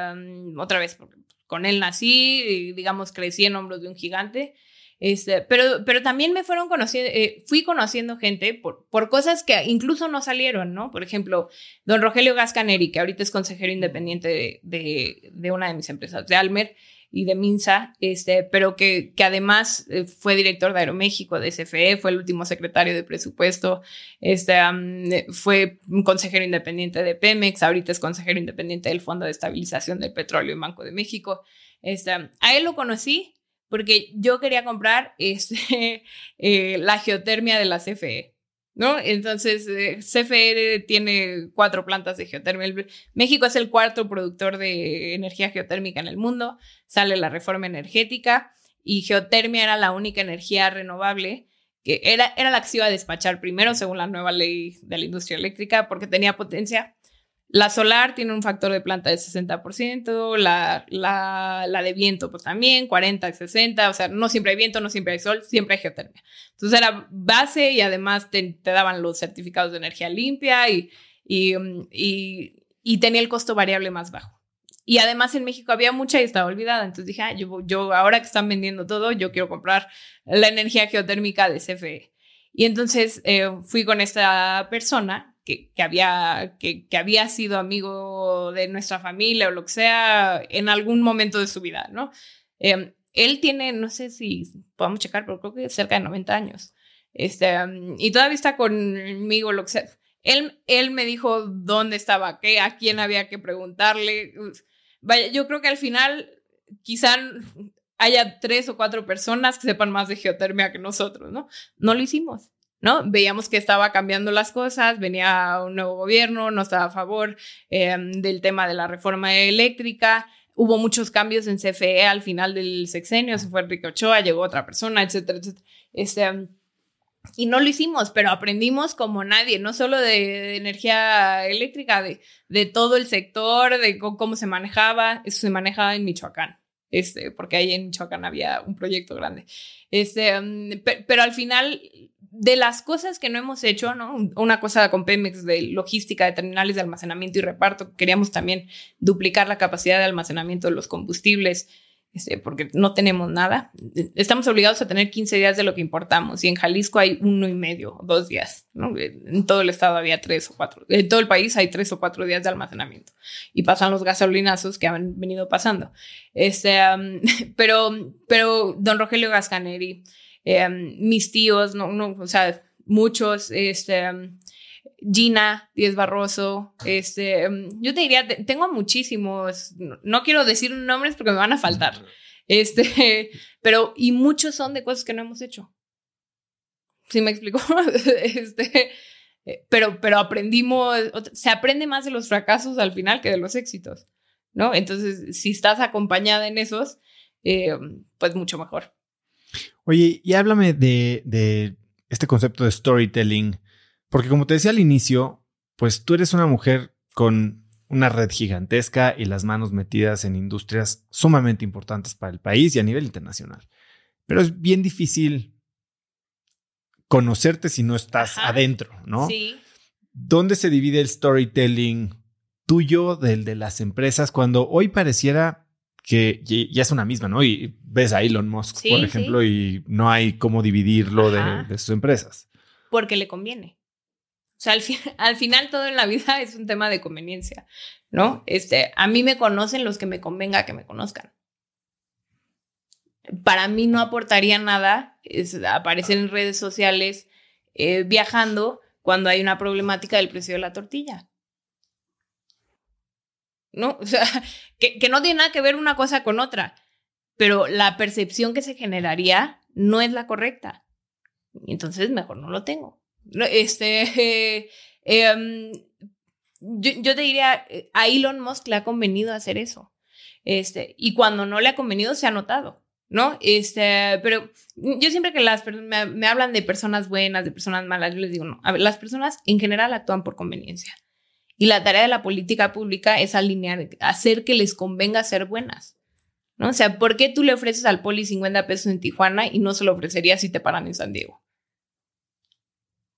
Speaker 2: otra vez, con él nací, y, digamos, crecí en hombros de un gigante. Este, pero, pero también me fueron conociendo, eh, fui conociendo gente por, por cosas que incluso no salieron, ¿no? Por ejemplo, don Rogelio Gascaneri, que ahorita es consejero independiente de, de, una de mis empresas, de Almer, y de Minsa, este, pero que, que además eh, fue director de Aeroméxico, de CFE, fue el último secretario de presupuesto, este, fue un consejero independiente de Pemex, ahorita es consejero independiente del Fondo de Estabilización del Petróleo y Banco de México. Este, a él lo conocí porque yo quería comprar este, eh, la geotermia de la CFE. ¿no? Entonces, eh, CFE tiene cuatro plantas de geotermia. México es el cuarto productor de energía geotérmica en el mundo. Sale la reforma energética y geotermia era la única energía renovable que era, era la que se iba a despachar primero según la nueva ley de la industria eléctrica porque tenía potencia la solar tiene un factor de planta de 60%, la, la, la, de viento pues también, 40, 60, o sea, no siempre hay viento, no siempre hay sol, siempre hay geotermia. Entonces era base y además te, daban los certificados de energía limpia y, y, y, y, tenía el costo variable más bajo. Y además en México había mucha y estaba olvidada. Entonces dije, ah, yo, yo ahora que están vendiendo todo, yo quiero comprar la energía geotérmica de CFE. Y entonces eh, fui con esta persona que, había, que, había sido amigo de nuestra familia o lo que sea en algún momento de su vida, ¿no? Em, él tiene, no sé si podemos checar, pero creo que cerca de 90 años. Este, y todavía está conmigo, lo que sea. Él, él me dijo dónde estaba, qué, a quién había que preguntarle. Vaya, yo creo que al final quizá haya tres o cuatro personas que sepan más de geotermia que nosotros, ¿no? No lo hicimos. ¿No? Veíamos que estaba cambiando las cosas, venía un nuevo gobierno, no estaba a favor em, del tema de la reforma eléctrica, hubo muchos cambios en CFE al final del sexenio, se fue Enrique Ochoa, llegó otra persona, etcétera, etcétera. Este, y no lo hicimos, pero aprendimos como nadie, no solo de, energía eléctrica, de, de, todo el sector, de cómo se manejaba, eso se manejaba en Michoacán. Este, porque ahí en Michoacán había un proyecto grande. Este, em, pero al final de las cosas que no hemos hecho, ¿no? Una cosa con Pemex de logística de terminales de almacenamiento y reparto, queríamos también duplicar la capacidad de almacenamiento de los combustibles, este, porque no tenemos nada. Estamos obligados a tener 15 días de lo que importamos y en Jalisco hay uno y medio, dos días, ¿no? En todo el estado había tres o cuatro, en todo el país hay tres o cuatro días de almacenamiento y pasan los gasolinazos que han venido pasando. Este, pero, pero don Rogelio Gascaneri, Em, mis tíos, no, no, o sea, muchos, este, em, Gina Díez Barroso, este, em, yo te diría, tengo muchísimos, no, quiero decir nombres porque me van a faltar, este, pero, y muchos son de cosas que no hemos hecho. ¿Sí me explico? este, eh, pero, pero aprendimos, se aprende más de los fracasos al final que de los éxitos, ¿no? Entonces, si estás acompañada en esos, pues mucho mejor.
Speaker 1: Oye, y háblame de, este concepto de storytelling, porque como te decía al inicio, pues tú eres una mujer con una red gigantesca y las manos metidas en industrias sumamente importantes para el país y a nivel internacional. Pero es bien difícil conocerte si no estás adentro, ¿no?
Speaker 2: Sí.
Speaker 1: ¿dónde se divide el storytelling tuyo del de las empresas cuando hoy pareciera que ya es una misma, ¿no? Y ves a Elon Musk, por ejemplo, y no hay cómo dividirlo de, de, sus empresas.
Speaker 2: Porque le conviene. O sea, al, al, final todo en la vida es un tema de conveniencia, ¿no? Este, a mí me conocen los que me convenga que me conozcan. Para mí no aportaría nada es aparecer en redes sociales eh, viajando cuando hay una problemática del precio de la tortilla. ¿No? O sea, que, no tiene nada que ver una cosa con otra, pero la percepción que se generaría no es la correcta. Entonces, mejor no lo tengo. Este, em, yo, te diría, a Elon Musk le ha convenido hacer eso. Este, y cuando no le ha convenido, se ha notado, ¿no? Este, pero yo siempre que las me, me hablan de personas buenas, de personas malas, yo les digo, no, a ver, las personas en general actúan por conveniencia. Y la tarea de la política pública es alinear, hacer que les convenga ser buenas. ¿no? O sea, ¿por qué tú le ofreces al poli 50 pesos en Tijuana y no se lo ofrecerías si te paran en San Diego?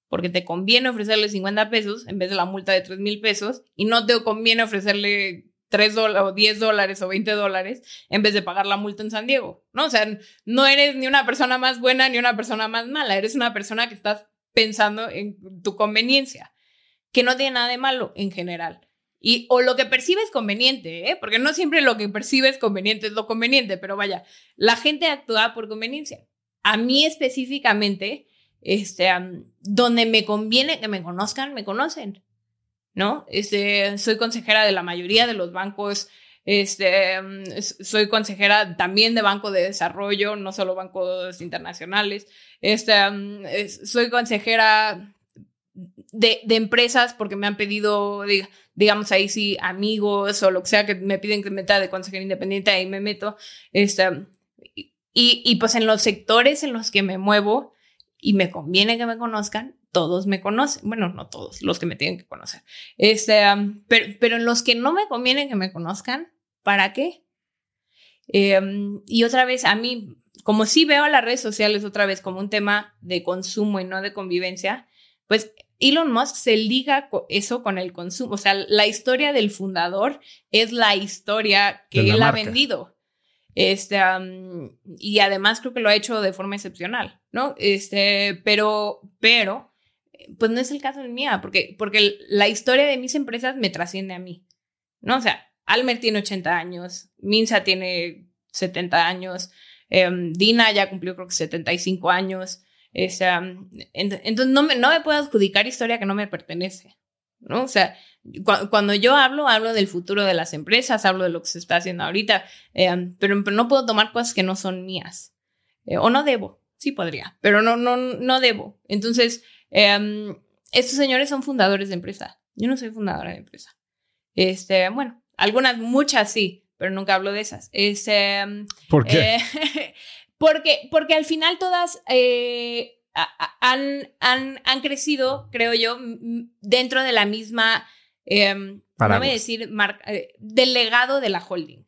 Speaker 2: Porque te conviene ofrecerle 50 pesos en vez de la multa de 3 mil pesos y no te conviene ofrecerle 3 dólares o 10 dólares o 20 dólares en vez de pagar la multa en San Diego, ¿no? O sea, no eres ni una persona más buena ni una persona más mala, eres una persona que estás pensando en tu conveniencia que no tiene nada de malo en general. Y, o lo que percibes conveniente, ¿eh? porque no siempre lo que percibes conveniente es lo conveniente, pero vaya, la gente actúa por conveniencia. A mí específicamente, este, donde me conviene que me conozcan, me conocen, ¿no? Este, soy consejera de la mayoría de los bancos, este, soy consejera también de Banco de Desarrollo, no solo bancos internacionales, este, soy consejera de, empresas porque me han pedido, digamos ahí sí, amigos o lo que sea que me piden que me meta de consejero independiente, ahí me meto. Este, y, y pues en los sectores en los que me muevo y me conviene que me conozcan, todos me conocen. Bueno, no todos, los que me tienen que conocer. Este, pero, pero en los que no me conviene que me conozcan, ¿para qué? Em, y otra vez, a mí, como sí veo las redes sociales otra vez como un tema de consumo y no de convivencia, pues Elon Musk se liga eso con el consumo. O sea, la historia del fundador es la historia que él ha vendido. Este, y además creo que lo ha hecho de forma excepcional, ¿no? Este, pero, pero, pues no es el caso de mía, porque, porque la historia de mis empresas me trasciende a mí, ¿no? O sea, Almer tiene 80 años, Minsa tiene 70 años, em, Dina ya cumplió creo que 75 años, o sea, entonces no me, no me puedo adjudicar historia que no me pertenece, ¿no? O sea, cuando yo hablo, hablo del futuro de las empresas, hablo de lo que se está haciendo ahorita, eh, pero, no puedo tomar cosas que no son mías. Eh, o no debo, sí podría, pero no, no, no debo. Entonces, em, estos señores son fundadores de empresa. Yo no soy fundadora de empresa. Este, bueno, algunas, muchas sí, pero nunca hablo de esas. Este,
Speaker 1: ¿Por qué?
Speaker 2: Porque, porque al final todas eh, han, han, han, crecido, creo yo, dentro de la misma, eh, no voy a decir, eh, del legado de la holding.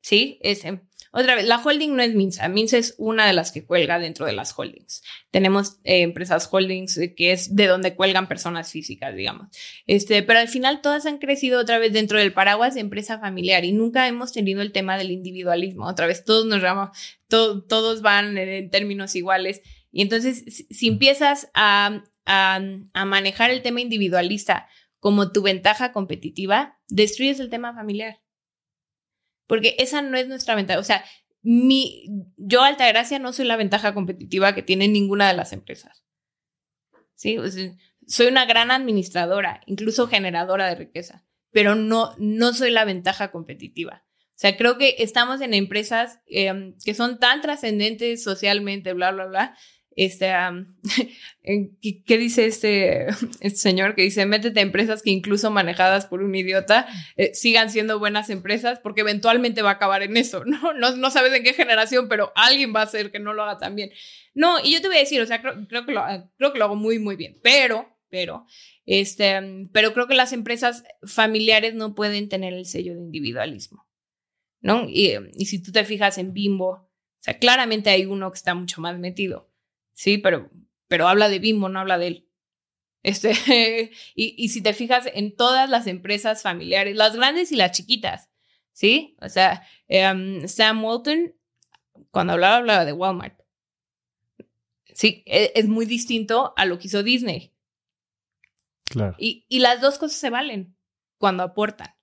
Speaker 2: ¿Sí? Ese. Otra vez, la holding no es Minsa. Minsa es una de las que cuelga dentro de las holdings. Tenemos eh, empresas holdings que es de donde cuelgan personas físicas, digamos. Este, pero al final todas han crecido otra vez dentro del paraguas de empresa familiar y nunca hemos tenido el tema del individualismo. Otra vez, todos nos llamamos, todos van en, términos iguales. Y entonces, si, empiezas a, a manejar el tema individualista como tu ventaja competitiva, destruyes el tema familiar porque esa no es nuestra ventaja. O sea, mi, yo, Altagracia, no soy la ventaja competitiva que tiene ninguna de las empresas. Sí, soy una gran administradora, incluso generadora de riqueza, pero no, no soy la ventaja competitiva. O sea, creo que estamos en empresas em, que son tan trascendentes socialmente, bla, bla, bla, este, ¿qué, dice este, este, señor? Que dice, métete a empresas que incluso manejadas por un idiota eh, sigan siendo buenas empresas porque eventualmente va a acabar en eso, ¿no? ¿no? No sabes en qué generación, pero alguien va a hacer que no lo haga tan bien. No, y yo te voy a decir, o sea, creo, creo, que, lo, creo que lo hago muy, muy bien, pero, pero, este, pero creo que las empresas familiares no pueden tener el sello de individualismo, ¿no? Y, y si tú te fijas en Bimbo, o sea, claramente hay uno que está mucho más metido Sí, pero, pero habla de Bimbo, no habla de él. Este, y, y si te fijas en todas las empresas familiares, las grandes y las chiquitas, ¿sí? O sea, em, Sam Walton, cuando hablaba, hablaba de Walmart. Sí, e, es, muy distinto a lo que hizo Disney.
Speaker 1: Claro.
Speaker 2: Y, y las dos cosas se valen cuando aportan.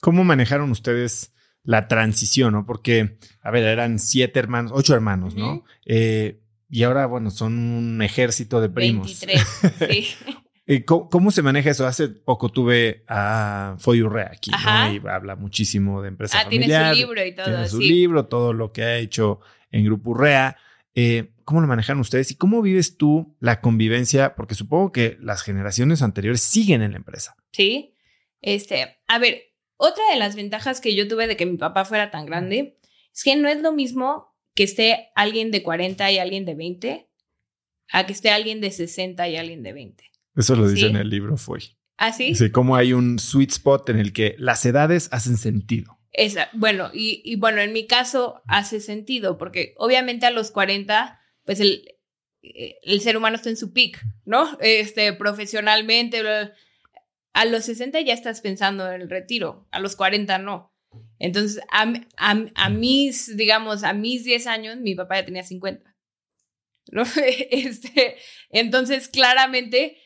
Speaker 1: ¿Cómo manejaron ustedes la transición, no? Porque, a ver, eran siete hermanos, ocho hermanos, ¿no? eh, y ahora, bueno, son un ejército de primos.
Speaker 2: 23, sí.
Speaker 1: ¿Cómo, ¿Cómo, se maneja eso? Hace poco tuve a Foyurrea aquí, ¿no? Y habla muchísimo de empresa
Speaker 2: ah,
Speaker 1: familiar.
Speaker 2: tiene su libro y todo.
Speaker 1: Tiene su
Speaker 2: sí.
Speaker 1: libro, todo lo que ha hecho en Grupo Urrea. Eh, ¿Cómo lo manejan ustedes y cómo vives tú la convivencia? Porque supongo que las generaciones anteriores siguen en la empresa.
Speaker 2: Sí. Este, a ver, otra de las ventajas que yo tuve de que mi papá fuera tan grande es que no es lo mismo que esté alguien de 40 y alguien de 20 a que esté alguien de 60 y alguien de 20.
Speaker 1: Eso lo dice
Speaker 2: Sí.
Speaker 1: en el libro, fue.
Speaker 2: ¿Ah, sí?
Speaker 1: Sí, cómo hay un sweet spot en el que las edades hacen sentido.
Speaker 2: Esa, bueno, y, y bueno, en mi caso hace sentido, porque obviamente a los 40, pues el, eh, el ser humano está en su peak, ¿no? Este, profesionalmente, bla, bla. a los 60 ya estás pensando en el retiro, a los 40 no. Entonces, a, a, a mis, digamos, a mis 10 años, mi papá ya tenía 50. ¿no? Este, entonces, claramente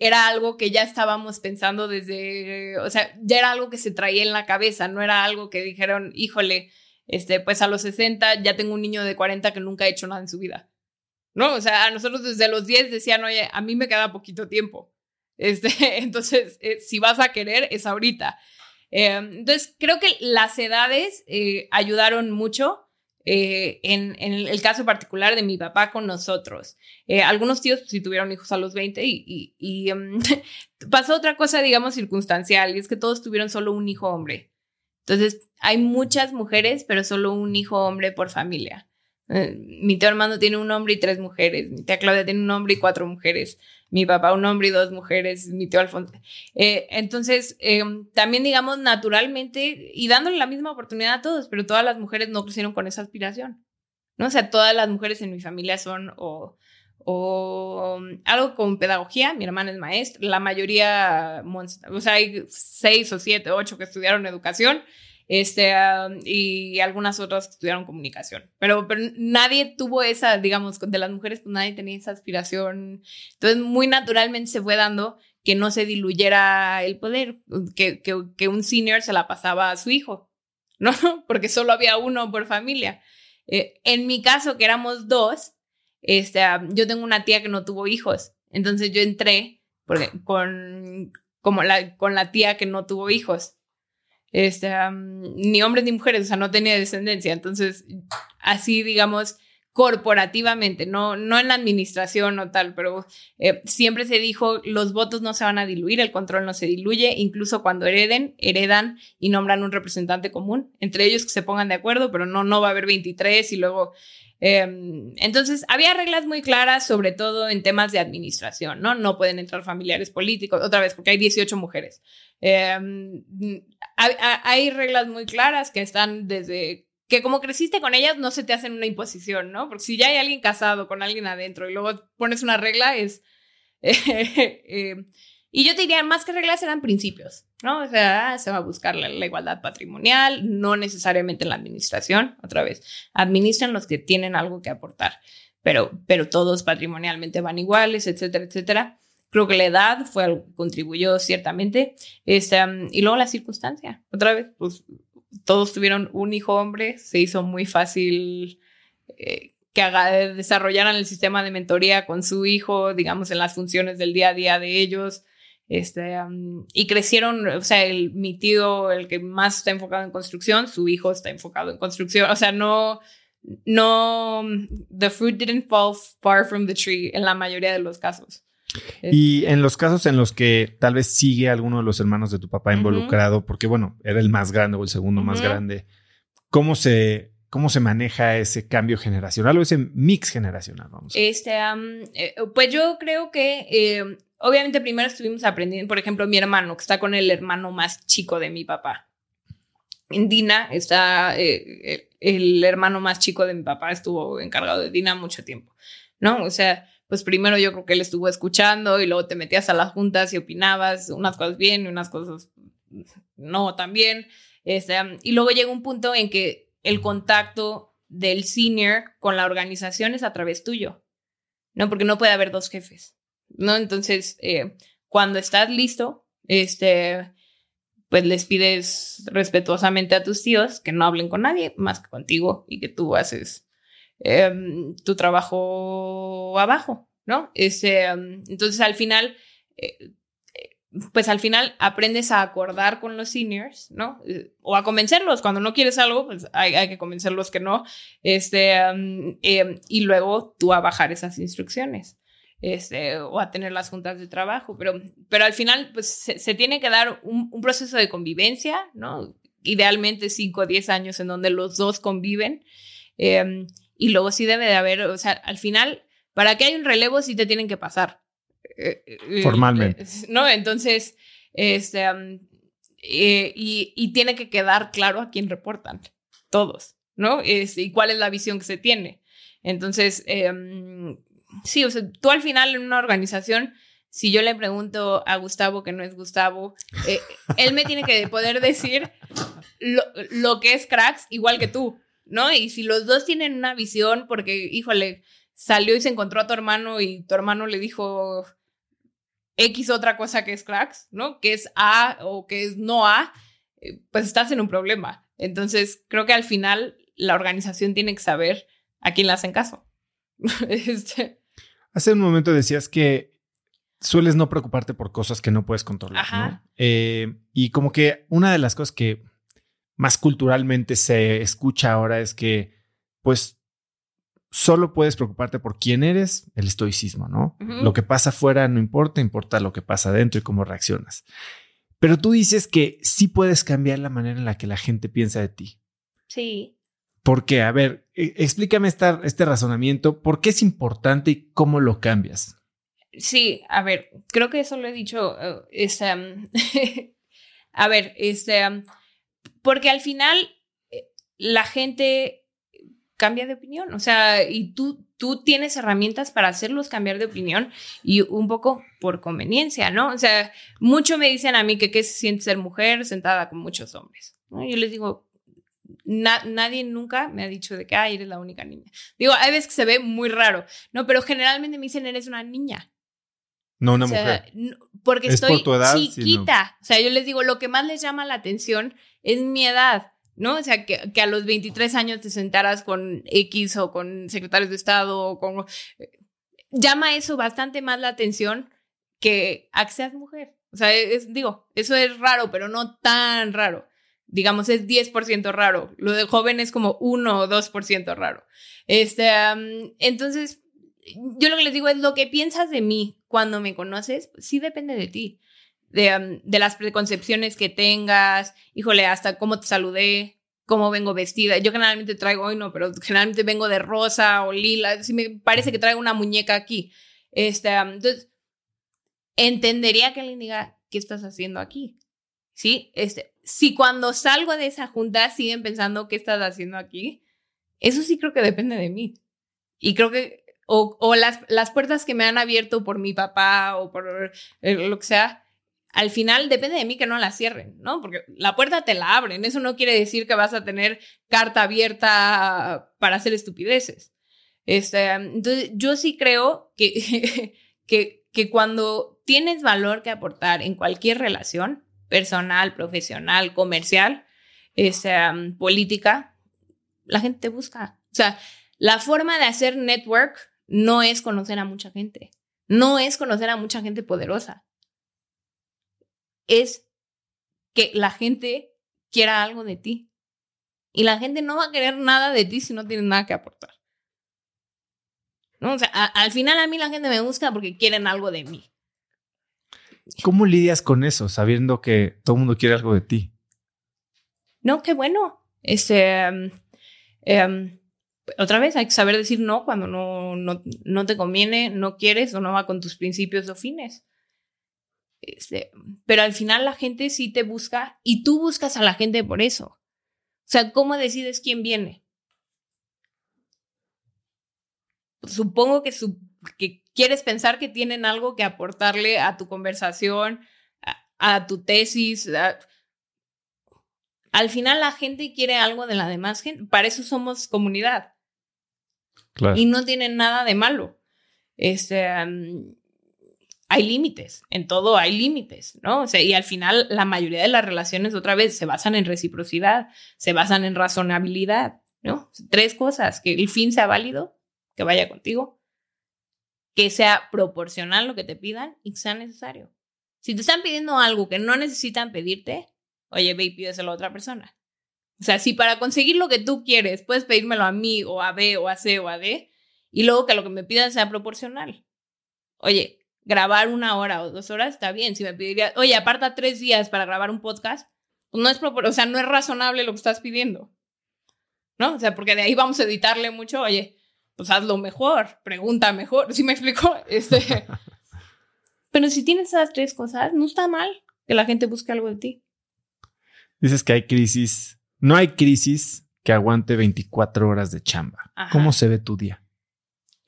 Speaker 2: era algo que ya estábamos pensando desde, o sea, ya era algo que se traía en la cabeza, no era algo que dijeron, híjole, este, pues a los 60 ya tengo un niño de 40 que nunca ha hecho nada en su vida. ¿No? O sea, a nosotros desde los 10 decían, oye, a mí me queda poquito tiempo. Este, entonces, eh, si vas a querer, es ahorita. Eh, entonces, creo que las edades eh, ayudaron mucho eh, en, el caso particular de mi papá con nosotros. Eh, algunos tíos pues, sí tuvieron hijos a los 20 y, um, pasó otra cosa, digamos, circunstancial, y es que todos tuvieron solo un hijo hombre. Entonces, hay muchas mujeres, pero solo un hijo hombre por familia. Mi tío Armando tiene un hombre y tres mujeres. Mi tía Claudia tiene un hombre y cuatro mujeres. Mi papá un hombre y dos mujeres. Mi tío Alfonso. Eh, entonces, eh, también digamos naturalmente y dándole la misma oportunidad a todos, pero todas las mujeres no crecieron con esa aspiración. ¿no? O sea, todas las mujeres en mi familia son o, o um, algo con pedagogía. Mi hermana es maestra. La mayoría, o sea, hay seis o siete, ocho que estudiaron educación este, y algunas otras que estudiaron comunicación. Pero, pero nadie tuvo esa, digamos, de las mujeres, pues nadie tenía esa aspiración. Entonces, muy naturalmente se fue dando que no se diluyera el poder, que, que, un senior se la pasaba a su hijo, ¿no? Porque solo había uno por familia. Eh, en mi caso, que éramos dos, este, yo tengo una tía que no tuvo hijos. Entonces yo entré con, como la, con la tía que no tuvo hijos este, ni hombres ni mujeres, o sea, no tenía descendencia. Entonces, así, digamos, corporativamente, no, no en la administración o tal, pero eh, siempre se dijo, los votos no se van a diluir, el control no se diluye, incluso cuando hereden, heredan y nombran un representante común, entre ellos que se pongan de acuerdo, pero no, no va a haber 23 y luego... Eh, entonces, había reglas muy claras, sobre todo en temas de administración, ¿no? No pueden entrar familiares políticos, otra vez, porque hay 18 mujeres. Eh, hay, hay, reglas muy claras que están desde que como creciste con ellas no se te hacen una imposición, ¿no? Porque si ya hay alguien casado con alguien adentro y luego pones una regla es... Eh, y yo te diría, más que reglas eran principios, ¿no? O sea, se va a buscar la, la, igualdad patrimonial, no necesariamente en la administración, otra vez, administran los que tienen algo que aportar, pero, pero todos patrimonialmente van iguales, etcétera, etcétera. Creo que la edad fue algo que contribuyó ciertamente. Este, y luego la circunstancia. Otra vez, pues todos tuvieron un hijo hombre. Se hizo muy fácil eh, que haga, desarrollaran el sistema de mentoría con su hijo, digamos, en las funciones del día a día de ellos. Este, y crecieron, o sea, el, mi tío, el que más está enfocado en construcción, su hijo está enfocado en construcción. O sea, no, no, the fruit didn't fall far from the tree en la mayoría de los casos.
Speaker 1: Y en los casos en los que tal vez sigue alguno de los hermanos de tu papá involucrado, uh -huh. porque bueno, era el más grande o el segundo uh -huh. más grande, ¿cómo se, ¿cómo se maneja ese cambio generacional o ese mix generacional? Vamos
Speaker 2: este, um, eh, pues yo creo que eh, obviamente primero estuvimos aprendiendo, por ejemplo, mi hermano, que está con el hermano más chico de mi papá. En Dina está eh, el hermano más chico de mi papá, estuvo encargado de Dina mucho tiempo, ¿no? O sea, pues primero yo creo que él estuvo escuchando y luego te metías a las juntas y opinabas unas cosas bien y unas cosas no también. Este, y luego llega un punto en que el contacto del senior con la organización es a través tuyo, ¿no? Porque no puede haber dos jefes, ¿no? Entonces, eh, cuando estás listo, este, pues les pides respetuosamente a tus tíos que no hablen con nadie más que contigo y que tú haces em, tu trabajo abajo, ¿no? Este, em, entonces, al final, eh, pues al final aprendes a acordar con los seniors, ¿no? O a convencerlos. Cuando no quieres algo, pues hay, que convencerlos que no. Este, em, y luego tú a bajar esas instrucciones. Este, o a tener las juntas de trabajo. Pero, pero al final, pues se, tiene que dar un, proceso de convivencia, ¿no? Idealmente 5 o 10 años en donde los dos conviven. Y luego sí debe de haber, o sea, al final, para que haya un relevo sí te tienen que pasar.
Speaker 1: Eh, eh, Formalmente.
Speaker 2: ¿No? Entonces, este, y, y, tiene que quedar claro a quién reportan, todos, ¿no? Es, y cuál es la visión que se tiene. Entonces, em, sí, o sea, tú al final en una organización, si yo le pregunto a Gustavo que no es Gustavo, eh, él me tiene que poder decir lo, lo, que es cracks igual que tú, ¿no? Y si los dos tienen una visión, porque, híjole, salió y se encontró a tu hermano y tu hermano le dijo X otra cosa que es cracks, ¿no? Que es A o que es no A, eh, pues estás en un problema. Entonces, creo que al final la organización tiene que saber a quién le hacen caso. este.
Speaker 1: Hace un momento decías que sueles no preocuparte por cosas que no puedes controlar, ¿no? Eh, y como que una de las cosas que más culturalmente se escucha ahora es que, pues, solo puedes preocuparte por quién eres, el estoicismo, ¿no? Lo que pasa afuera no importa, importa lo que pasa adentro y cómo reaccionas. Pero tú dices que sí puedes cambiar la manera en la que la gente piensa de ti.
Speaker 2: Sí.
Speaker 1: ¿Por qué? A ver, e, explícame este razonamiento. ¿Por qué es importante y cómo lo cambias?
Speaker 2: Sí, a ver, creo que eso lo he dicho. Uh, a ver, este, porque al final eh, la gente cambia de opinión. O sea, y tú, tú tienes herramientas para hacerlos cambiar de opinión y un poco por conveniencia, ¿no? O sea, mucho me dicen a mí que qué se siente ser mujer sentada con muchos hombres. Yo les digo, nadie nunca me ha dicho de que, ay, eres la única niña. Digo, hay veces que se ve muy raro, ¿no? Pero generalmente me dicen, eres una niña.
Speaker 1: No una mujer.
Speaker 2: Porque estoy chiquita. O sea, yo les digo, lo que más les llama la atención es mi edad. ¿no? O sea, que, que, a los 23 años te sentaras con X o con secretarios de Estado o con... Eh, llama eso bastante más la atención que a que seas mujer. O sea, es, digo, eso es raro, pero no tan raro. Digamos, es 10% raro. Lo de joven es como 1 o 2% raro. Este, entonces, yo lo que les digo es lo que piensas de mí cuando me conoces, sí depende de ti de, de las preconcepciones que tengas, híjole, hasta cómo te saludé, cómo vengo vestida. Yo generalmente traigo, hoy no, pero generalmente vengo de rosa o lila. Si me parece que traigo una muñeca aquí. Este, entonces, entendería que alguien diga, ¿qué estás haciendo aquí? Sí, este, si cuando salgo de esa junta siguen pensando, ¿qué estás haciendo aquí? Eso sí creo que depende de mí. Y creo que, o, o las, las puertas que me han abierto por mi papá o por lo que sea, al final depende de mí que no la cierren, ¿no? Porque la puerta te la abren, eso no quiere decir que vas a tener carta abierta para hacer estupideces. Este, entonces, yo sí creo que, que, cuando tienes valor que aportar en cualquier relación, personal, profesional, comercial, este, política, la gente te busca. O sea, la forma de hacer network no es conocer a mucha gente, no es conocer a mucha gente poderosa es que la gente quiera algo de ti. Y la gente no va a querer nada de ti si no tienes nada que aportar. ¿No? O sea, al final a mí la gente me busca porque quieren algo de mí.
Speaker 1: ¿Cómo lidias con eso, sabiendo que todo el mundo quiere algo de ti?
Speaker 2: No, qué bueno. Este, em, em, otra vez, hay que saber decir no cuando no, no, no te conviene, no quieres o no va con tus principios o fines. Este, pero al final la gente sí te busca y tú buscas a la gente por eso. O sea, ¿cómo decides quién viene? Supongo que porque quieres pensar que tienen algo que aportarle a tu conversación, a, tu tesis. Al final la gente quiere algo de la demás gente. Para eso somos comunidad. Y no tienen nada de malo. Este, hay límites, en todo hay límites, ¿no? O sea, y al final la mayoría de las relaciones otra vez se basan en reciprocidad, se basan en razonabilidad, ¿no? Tres cosas, que el fin sea válido, que vaya contigo, que sea proporcional lo que te pidan y que sea necesario. Si te están pidiendo algo que no necesitan pedirte, oye, ve y pídeselo a otra persona. O sea, si para conseguir lo que tú quieres puedes pedírmelo a mí o a B o a C o a D, y luego que lo que me pidan sea proporcional. Oye, grabar una hora o dos horas está bien. Si me pediría, oye, aparta tres días para grabar un podcast, pues no es, o sea, no es razonable lo que estás pidiendo. ¿No? O sea, porque de ahí vamos a editarle mucho, oye, pues hazlo mejor, pregunta mejor. ¿Sí me explico? Este, pero si tienes esas tres cosas, no está mal que la gente busque algo de ti.
Speaker 1: Dices que hay crisis. No hay crisis que aguante 24 horas de chamba. ¿Cómo se ve tu día?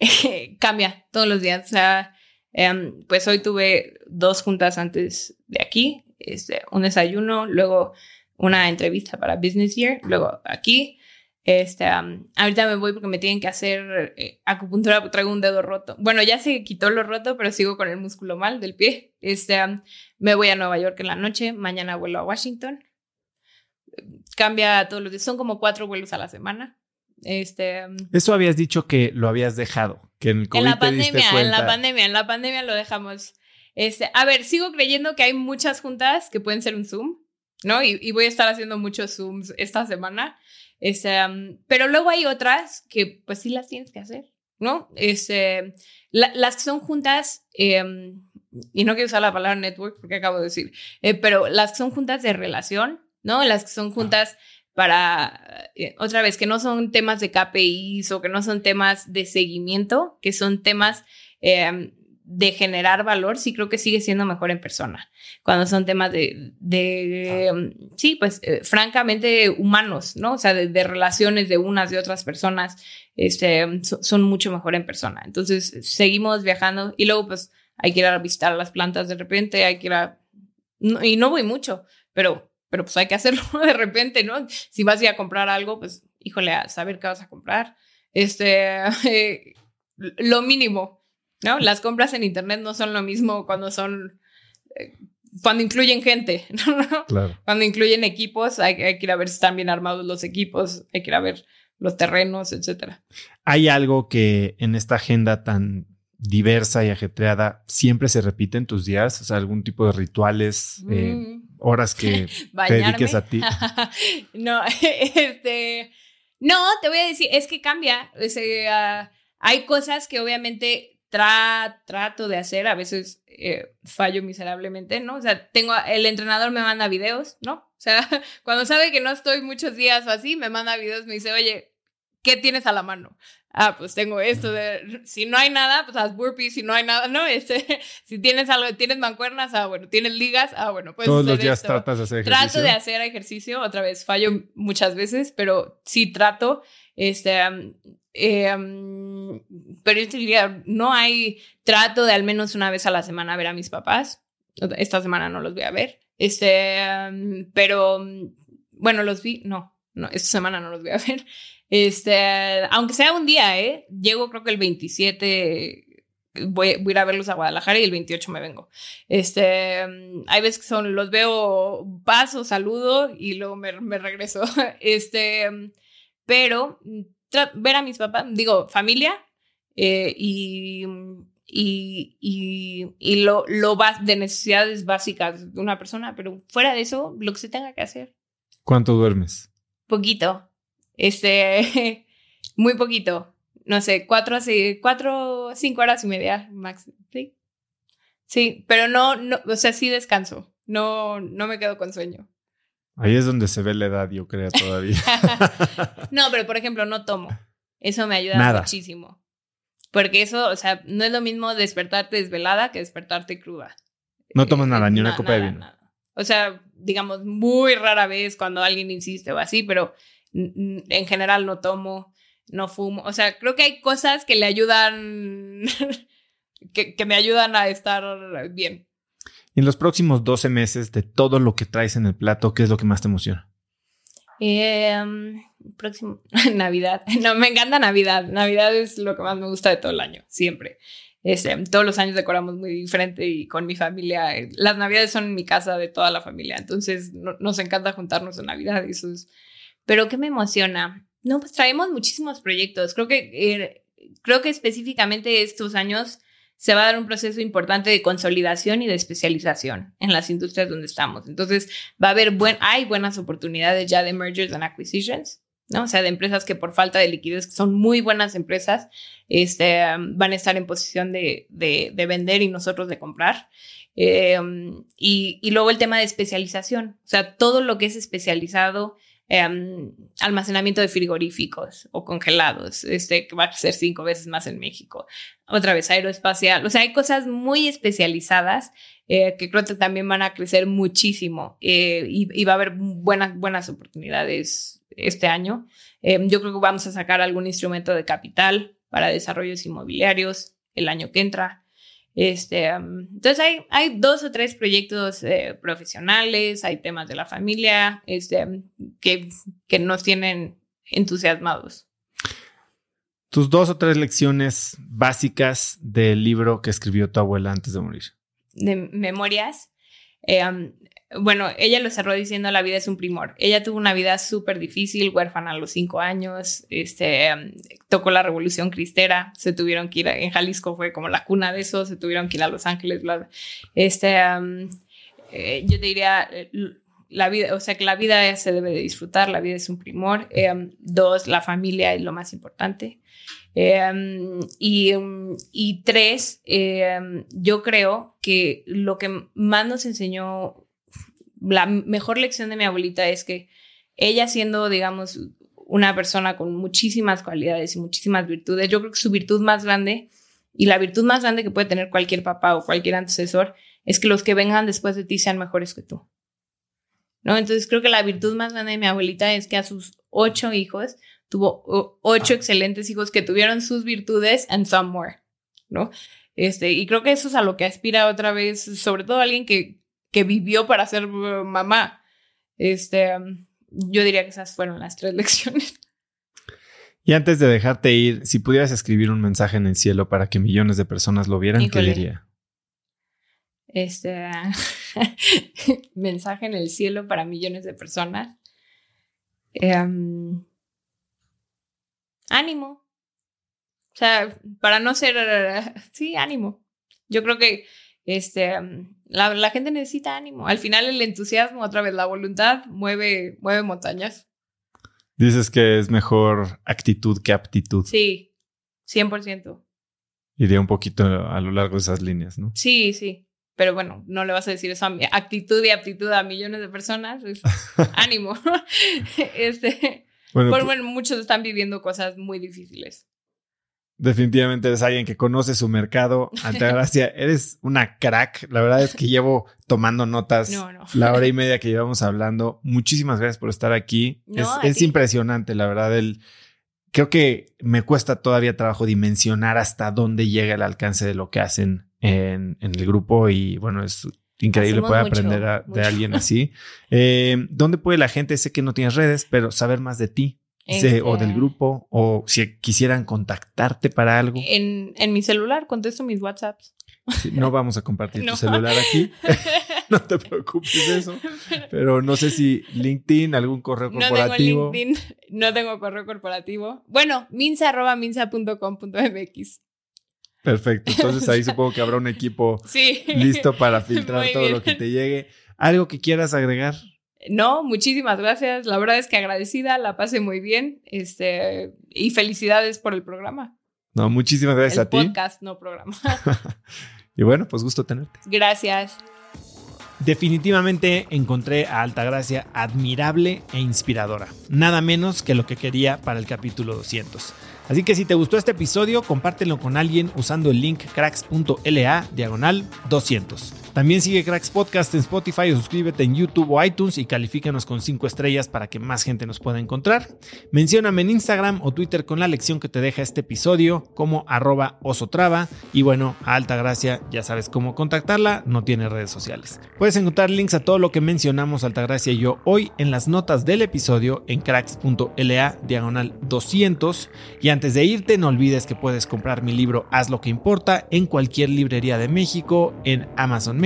Speaker 2: Cambia todos los días. O sea, em, pues hoy tuve dos juntas antes de aquí. Este, un desayuno, luego una entrevista para Business Year, luego aquí. Este, ahorita me voy porque me tienen que hacer eh, acupuntura traigo un dedo roto. Bueno, ya se quitó lo roto, pero sigo con el músculo mal del pie. Este, me voy a Nueva York en la noche, mañana vuelo a Washington. Cambia todos los días, son como cuatro vuelos a la semana. Este,
Speaker 1: Eso habías dicho que lo habías dejado, que en,
Speaker 2: en la pandemia, en la pandemia, en la pandemia lo dejamos. Este, a ver, sigo creyendo que hay muchas juntas que pueden ser un Zoom, ¿no? Y, y voy a estar haciendo muchos Zooms esta semana. Este, pero luego hay otras que pues sí las tienes que hacer, ¿no? Este, las que son juntas, em, y no quiero usar la palabra network porque acabo de decir, eh, pero las que son juntas de relación, ¿no? Las que son juntas para, eh, otra vez, que no son temas de KPIs o que no son temas de seguimiento, que son temas em, de generar valor, sí creo que sigue siendo mejor en persona. Cuando son temas de, de ah. sí, pues eh, francamente humanos, ¿no? O sea, de, relaciones de unas y otras personas, este, son mucho mejor en persona. Entonces, seguimos viajando y luego, pues, hay que ir a visitar las plantas de repente, hay que ir a... y no voy mucho, pero, pero pues hay que hacerlo de repente, ¿no? Si vas a ir a comprar algo, pues, híjole, a saber qué vas a comprar. Este, lo mínimo, ¿no? Las compras en internet no son lo mismo cuando son, eh, cuando incluyen gente, ¿no? Claro. Cuando incluyen equipos, hay, que ir a ver si están bien armados los equipos, hay que ir a ver los terrenos, etcétera.
Speaker 1: ¿Hay algo que en esta agenda tan diversa y ajetreada siempre se repite en tus días? O sea, algún tipo de rituales, eh, mm. Horas que te dediques a ti.
Speaker 2: no, este, no, te voy a decir, es que cambia. Hay cosas que obviamente trato de hacer, a veces eh, fallo miserablemente, ¿no? O sea, tengo, el entrenador me manda videos, ¿no? O sea, cuando sabe que no estoy muchos días así, me manda videos, me dice, oye, ¿qué tienes a la mano? Ah, pues tengo esto de, si no hay nada, pues haz burpees, si no hay nada, ¿no? Este, si tienes algo, tienes mancuernas, ah, bueno, tienes ligas, ah, bueno, pues
Speaker 1: Todos los días tratas de hacer
Speaker 2: ejercicio. Trato de hacer ejercicio, otra vez, fallo muchas veces, pero sí trato, este, eh, pero yo te diría, no hay trato de al menos una vez a la semana ver a mis papás. Esta semana no los voy a ver. Este, pero bueno, los vi, no, no, esta semana no los voy a ver. Este, aunque sea un día, ¿eh? Llego creo que el 27, voy, a ir a verlos a Guadalajara y el 28 me vengo. Este, hay veces que son, los veo, paso, saludo y luego me, me regreso. Este, pero ver a mis papás, digo, familia, eh, y, y, y, lo, lo de necesidades básicas de una persona, pero fuera de eso, lo que se tenga que hacer.
Speaker 1: ¿Cuánto duermes?
Speaker 2: Poquito. Este, muy poquito. No sé, cuatro, cuatro, cinco horas y media máximo. Sí. Sí, pero no, no, o sea, sí descanso. No, no me quedo con sueño.
Speaker 1: Ahí es donde se ve la edad, yo creo, todavía.
Speaker 2: no, pero por ejemplo, no tomo. Eso me ayuda muchísimo. Porque eso, o sea, no es lo mismo despertarte desvelada que despertarte cruda.
Speaker 1: No tomas nada, ni una copa de vino.
Speaker 2: O sea, digamos, muy rara vez cuando alguien insiste o así, pero en general no tomo. no fumo. O sea, creo que hay cosas que le ayudan, que, que, me ayudan a estar bien.
Speaker 1: Y en los próximos 12 meses de todo lo que traes en el plato, ¿qué es lo que más te emociona?
Speaker 2: Eh, próximo, Navidad. No, me encanta Navidad. Navidad es lo que más me gusta de todo el año, siempre. Este, todos los años decoramos muy diferente y con mi familia, eh, las navidades son en mi casa de toda la familia, entonces nos encanta juntarnos en Navidad y eso es... Pero ¿qué me emociona? No, pues traemos muchísimos proyectos. Creo que, eh, creo que específicamente estos años se va a dar un proceso importante de consolidación y de especialización en las industrias donde estamos. Entonces, va a haber buen, hay buenas oportunidades ya de mergers and acquisitions. ¿no? O sea, de empresas que por falta de liquidez, que son muy buenas empresas, este, van a estar en posición de, de, de vender y nosotros de comprar. Eh, y, y, luego el tema de especialización, o sea, todo lo que es especializado, eh, almacenamiento de frigoríficos o congelados, este, que va a ser cinco veces más en México. Otra vez, aeroespacial, o sea, hay cosas muy especializadas eh, que creo que también van a crecer muchísimo eh, y, y, va a haber buenas, buenas oportunidades este año. Eh, yo creo que vamos a sacar algún instrumento de capital para desarrollos inmobiliarios el año que entra. Este, um, entonces hay, hay dos o tres proyectos eh, profesionales, hay temas de la familia este, que, que nos tienen entusiasmados.
Speaker 1: Tus dos o tres lecciones básicas del libro que escribió tu abuela antes de morir.
Speaker 2: De memorias. Eh, um, bueno, ella lo cerró diciendo la vida es un primor. Ella tuvo una vida súper difícil, huérfana a los cinco años, este, um, tocó la revolución cristera, se tuvieron que ir, a, en Jalisco fue como la cuna de eso, se tuvieron que ir a Los Ángeles, bla, Este, um, eh, yo diría, la vida, o sea, que la vida se debe de disfrutar, la vida es un primor. Eh, um, dos, la familia es lo más importante. Eh, y, y, tres, eh, yo creo que lo que más nos enseñó la mejor lección de mi abuelita es que ella siendo, digamos, una persona con muchísimas cualidades y muchísimas virtudes, yo creo que su virtud más grande y la virtud más grande que puede tener cualquier papá o cualquier antecesor es que los que vengan después de ti sean mejores que tú. ¿No? Entonces creo que la virtud más grande de mi abuelita es que a sus ocho hijos tuvo ocho excelentes hijos que tuvieron sus virtudes and some more, ¿no? Este, y creo que eso es a lo que aspira otra vez, sobre todo alguien que que vivió para ser uh, mamá. Este, yo diría que esas fueron las tres lecciones.
Speaker 1: Y antes de dejarte ir, si pudieras escribir un mensaje en el cielo para que millones de personas lo vieran, ¿qué diría?
Speaker 2: Este mensaje en el cielo para millones de personas. Em, ánimo. O sea, para no ser, sí, ánimo. Yo creo que este, la, la, gente necesita ánimo. Al final el entusiasmo, otra vez la voluntad, mueve, mueve montañas.
Speaker 1: Dices que es mejor actitud que aptitud.
Speaker 2: Sí, 100%.
Speaker 1: Iría un poquito a lo largo de esas líneas, ¿no?
Speaker 2: Sí, sí. Pero bueno, no le vas a decir eso a actitud y aptitud a millones de personas. ánimo. este, bueno, pues, bueno, muchos están viviendo cosas muy difíciles.
Speaker 1: Definitivamente eres alguien que conoce su mercado. Altagracia, eres una crack. La verdad es que llevo tomando notas la hora y media que llevamos hablando. Muchísimas gracias por estar aquí. es, impresionante, la verdad. El, creo que me cuesta todavía trabajo dimensionar hasta dónde llega el alcance de lo que hacen en, el grupo y bueno, es increíble poder aprender de alguien así. Eh, ¿Dónde puede la gente? Sé que no tienes redes, pero saber más de ti o del grupo, o si quisieran contactarte para algo.
Speaker 2: En, en mi celular contesto mis WhatsApps.
Speaker 1: no vamos a compartir tu celular aquí. no te preocupes de eso. Pero no sé si LinkedIn, algún correo corporativo.
Speaker 2: No tengo LinkedIn, no tengo correo corporativo. Bueno, minsa.minsa.com.mx.
Speaker 1: Perfecto. Entonces ahí supongo que habrá un equipo listo para filtrar todo lo que te llegue. ¿Algo que quieras agregar?
Speaker 2: No, muchísimas gracias. La verdad es que agradecida, la pasé muy bien. Este, y felicidades por el programa.
Speaker 1: No, muchísimas gracias a ti.
Speaker 2: Podcast, no programa.
Speaker 1: y bueno, pues gusto tenerte.
Speaker 2: Gracias.
Speaker 1: Definitivamente encontré a Altagracia admirable e inspiradora. Nada menos que lo que quería para el capítulo 200. Así que si te gustó este episodio, compártelo con alguien usando el link cracks.la diagonal 200. También sigue Cracks Podcast en Spotify suscríbete en YouTube o iTunes y califícanos con 5 estrellas para que más gente nos pueda encontrar. Mencióname en Instagram o Twitter con la lección que te deja este episodio como arroba osotrava. Y bueno, a Alta Gracia ya sabes cómo contactarla, no tiene redes sociales. Puedes encontrar links a todo lo que mencionamos Altagracia y yo hoy en las notas del episodio en cracks.la diagonal 200. Y antes de irte, no olvides que puedes comprar mi libro Haz lo que importa en cualquier librería de México, en Amazon México,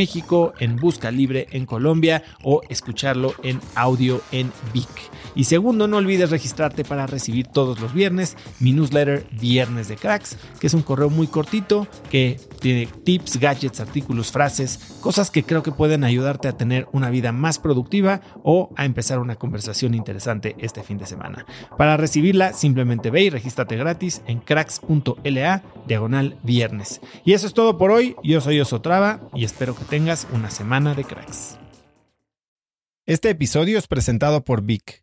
Speaker 1: en Busca Libre en Colombia o escucharlo en audio en Vic. Y segundo, no olvides registrarte para recibir todos los viernes mi newsletter Viernes de Cracks, que es un correo muy cortito que tiene tips, gadgets, artículos, frases, cosas que creo que pueden ayudarte a tener una vida más productiva o a empezar una conversación interesante este fin de semana. Para recibirla, simplemente ve y regístrate gratis en cracks.la diagonal viernes. Y eso es todo por hoy. Yo soy Osotrava y espero que tengas una semana de cracks. Este episodio es presentado por Vic.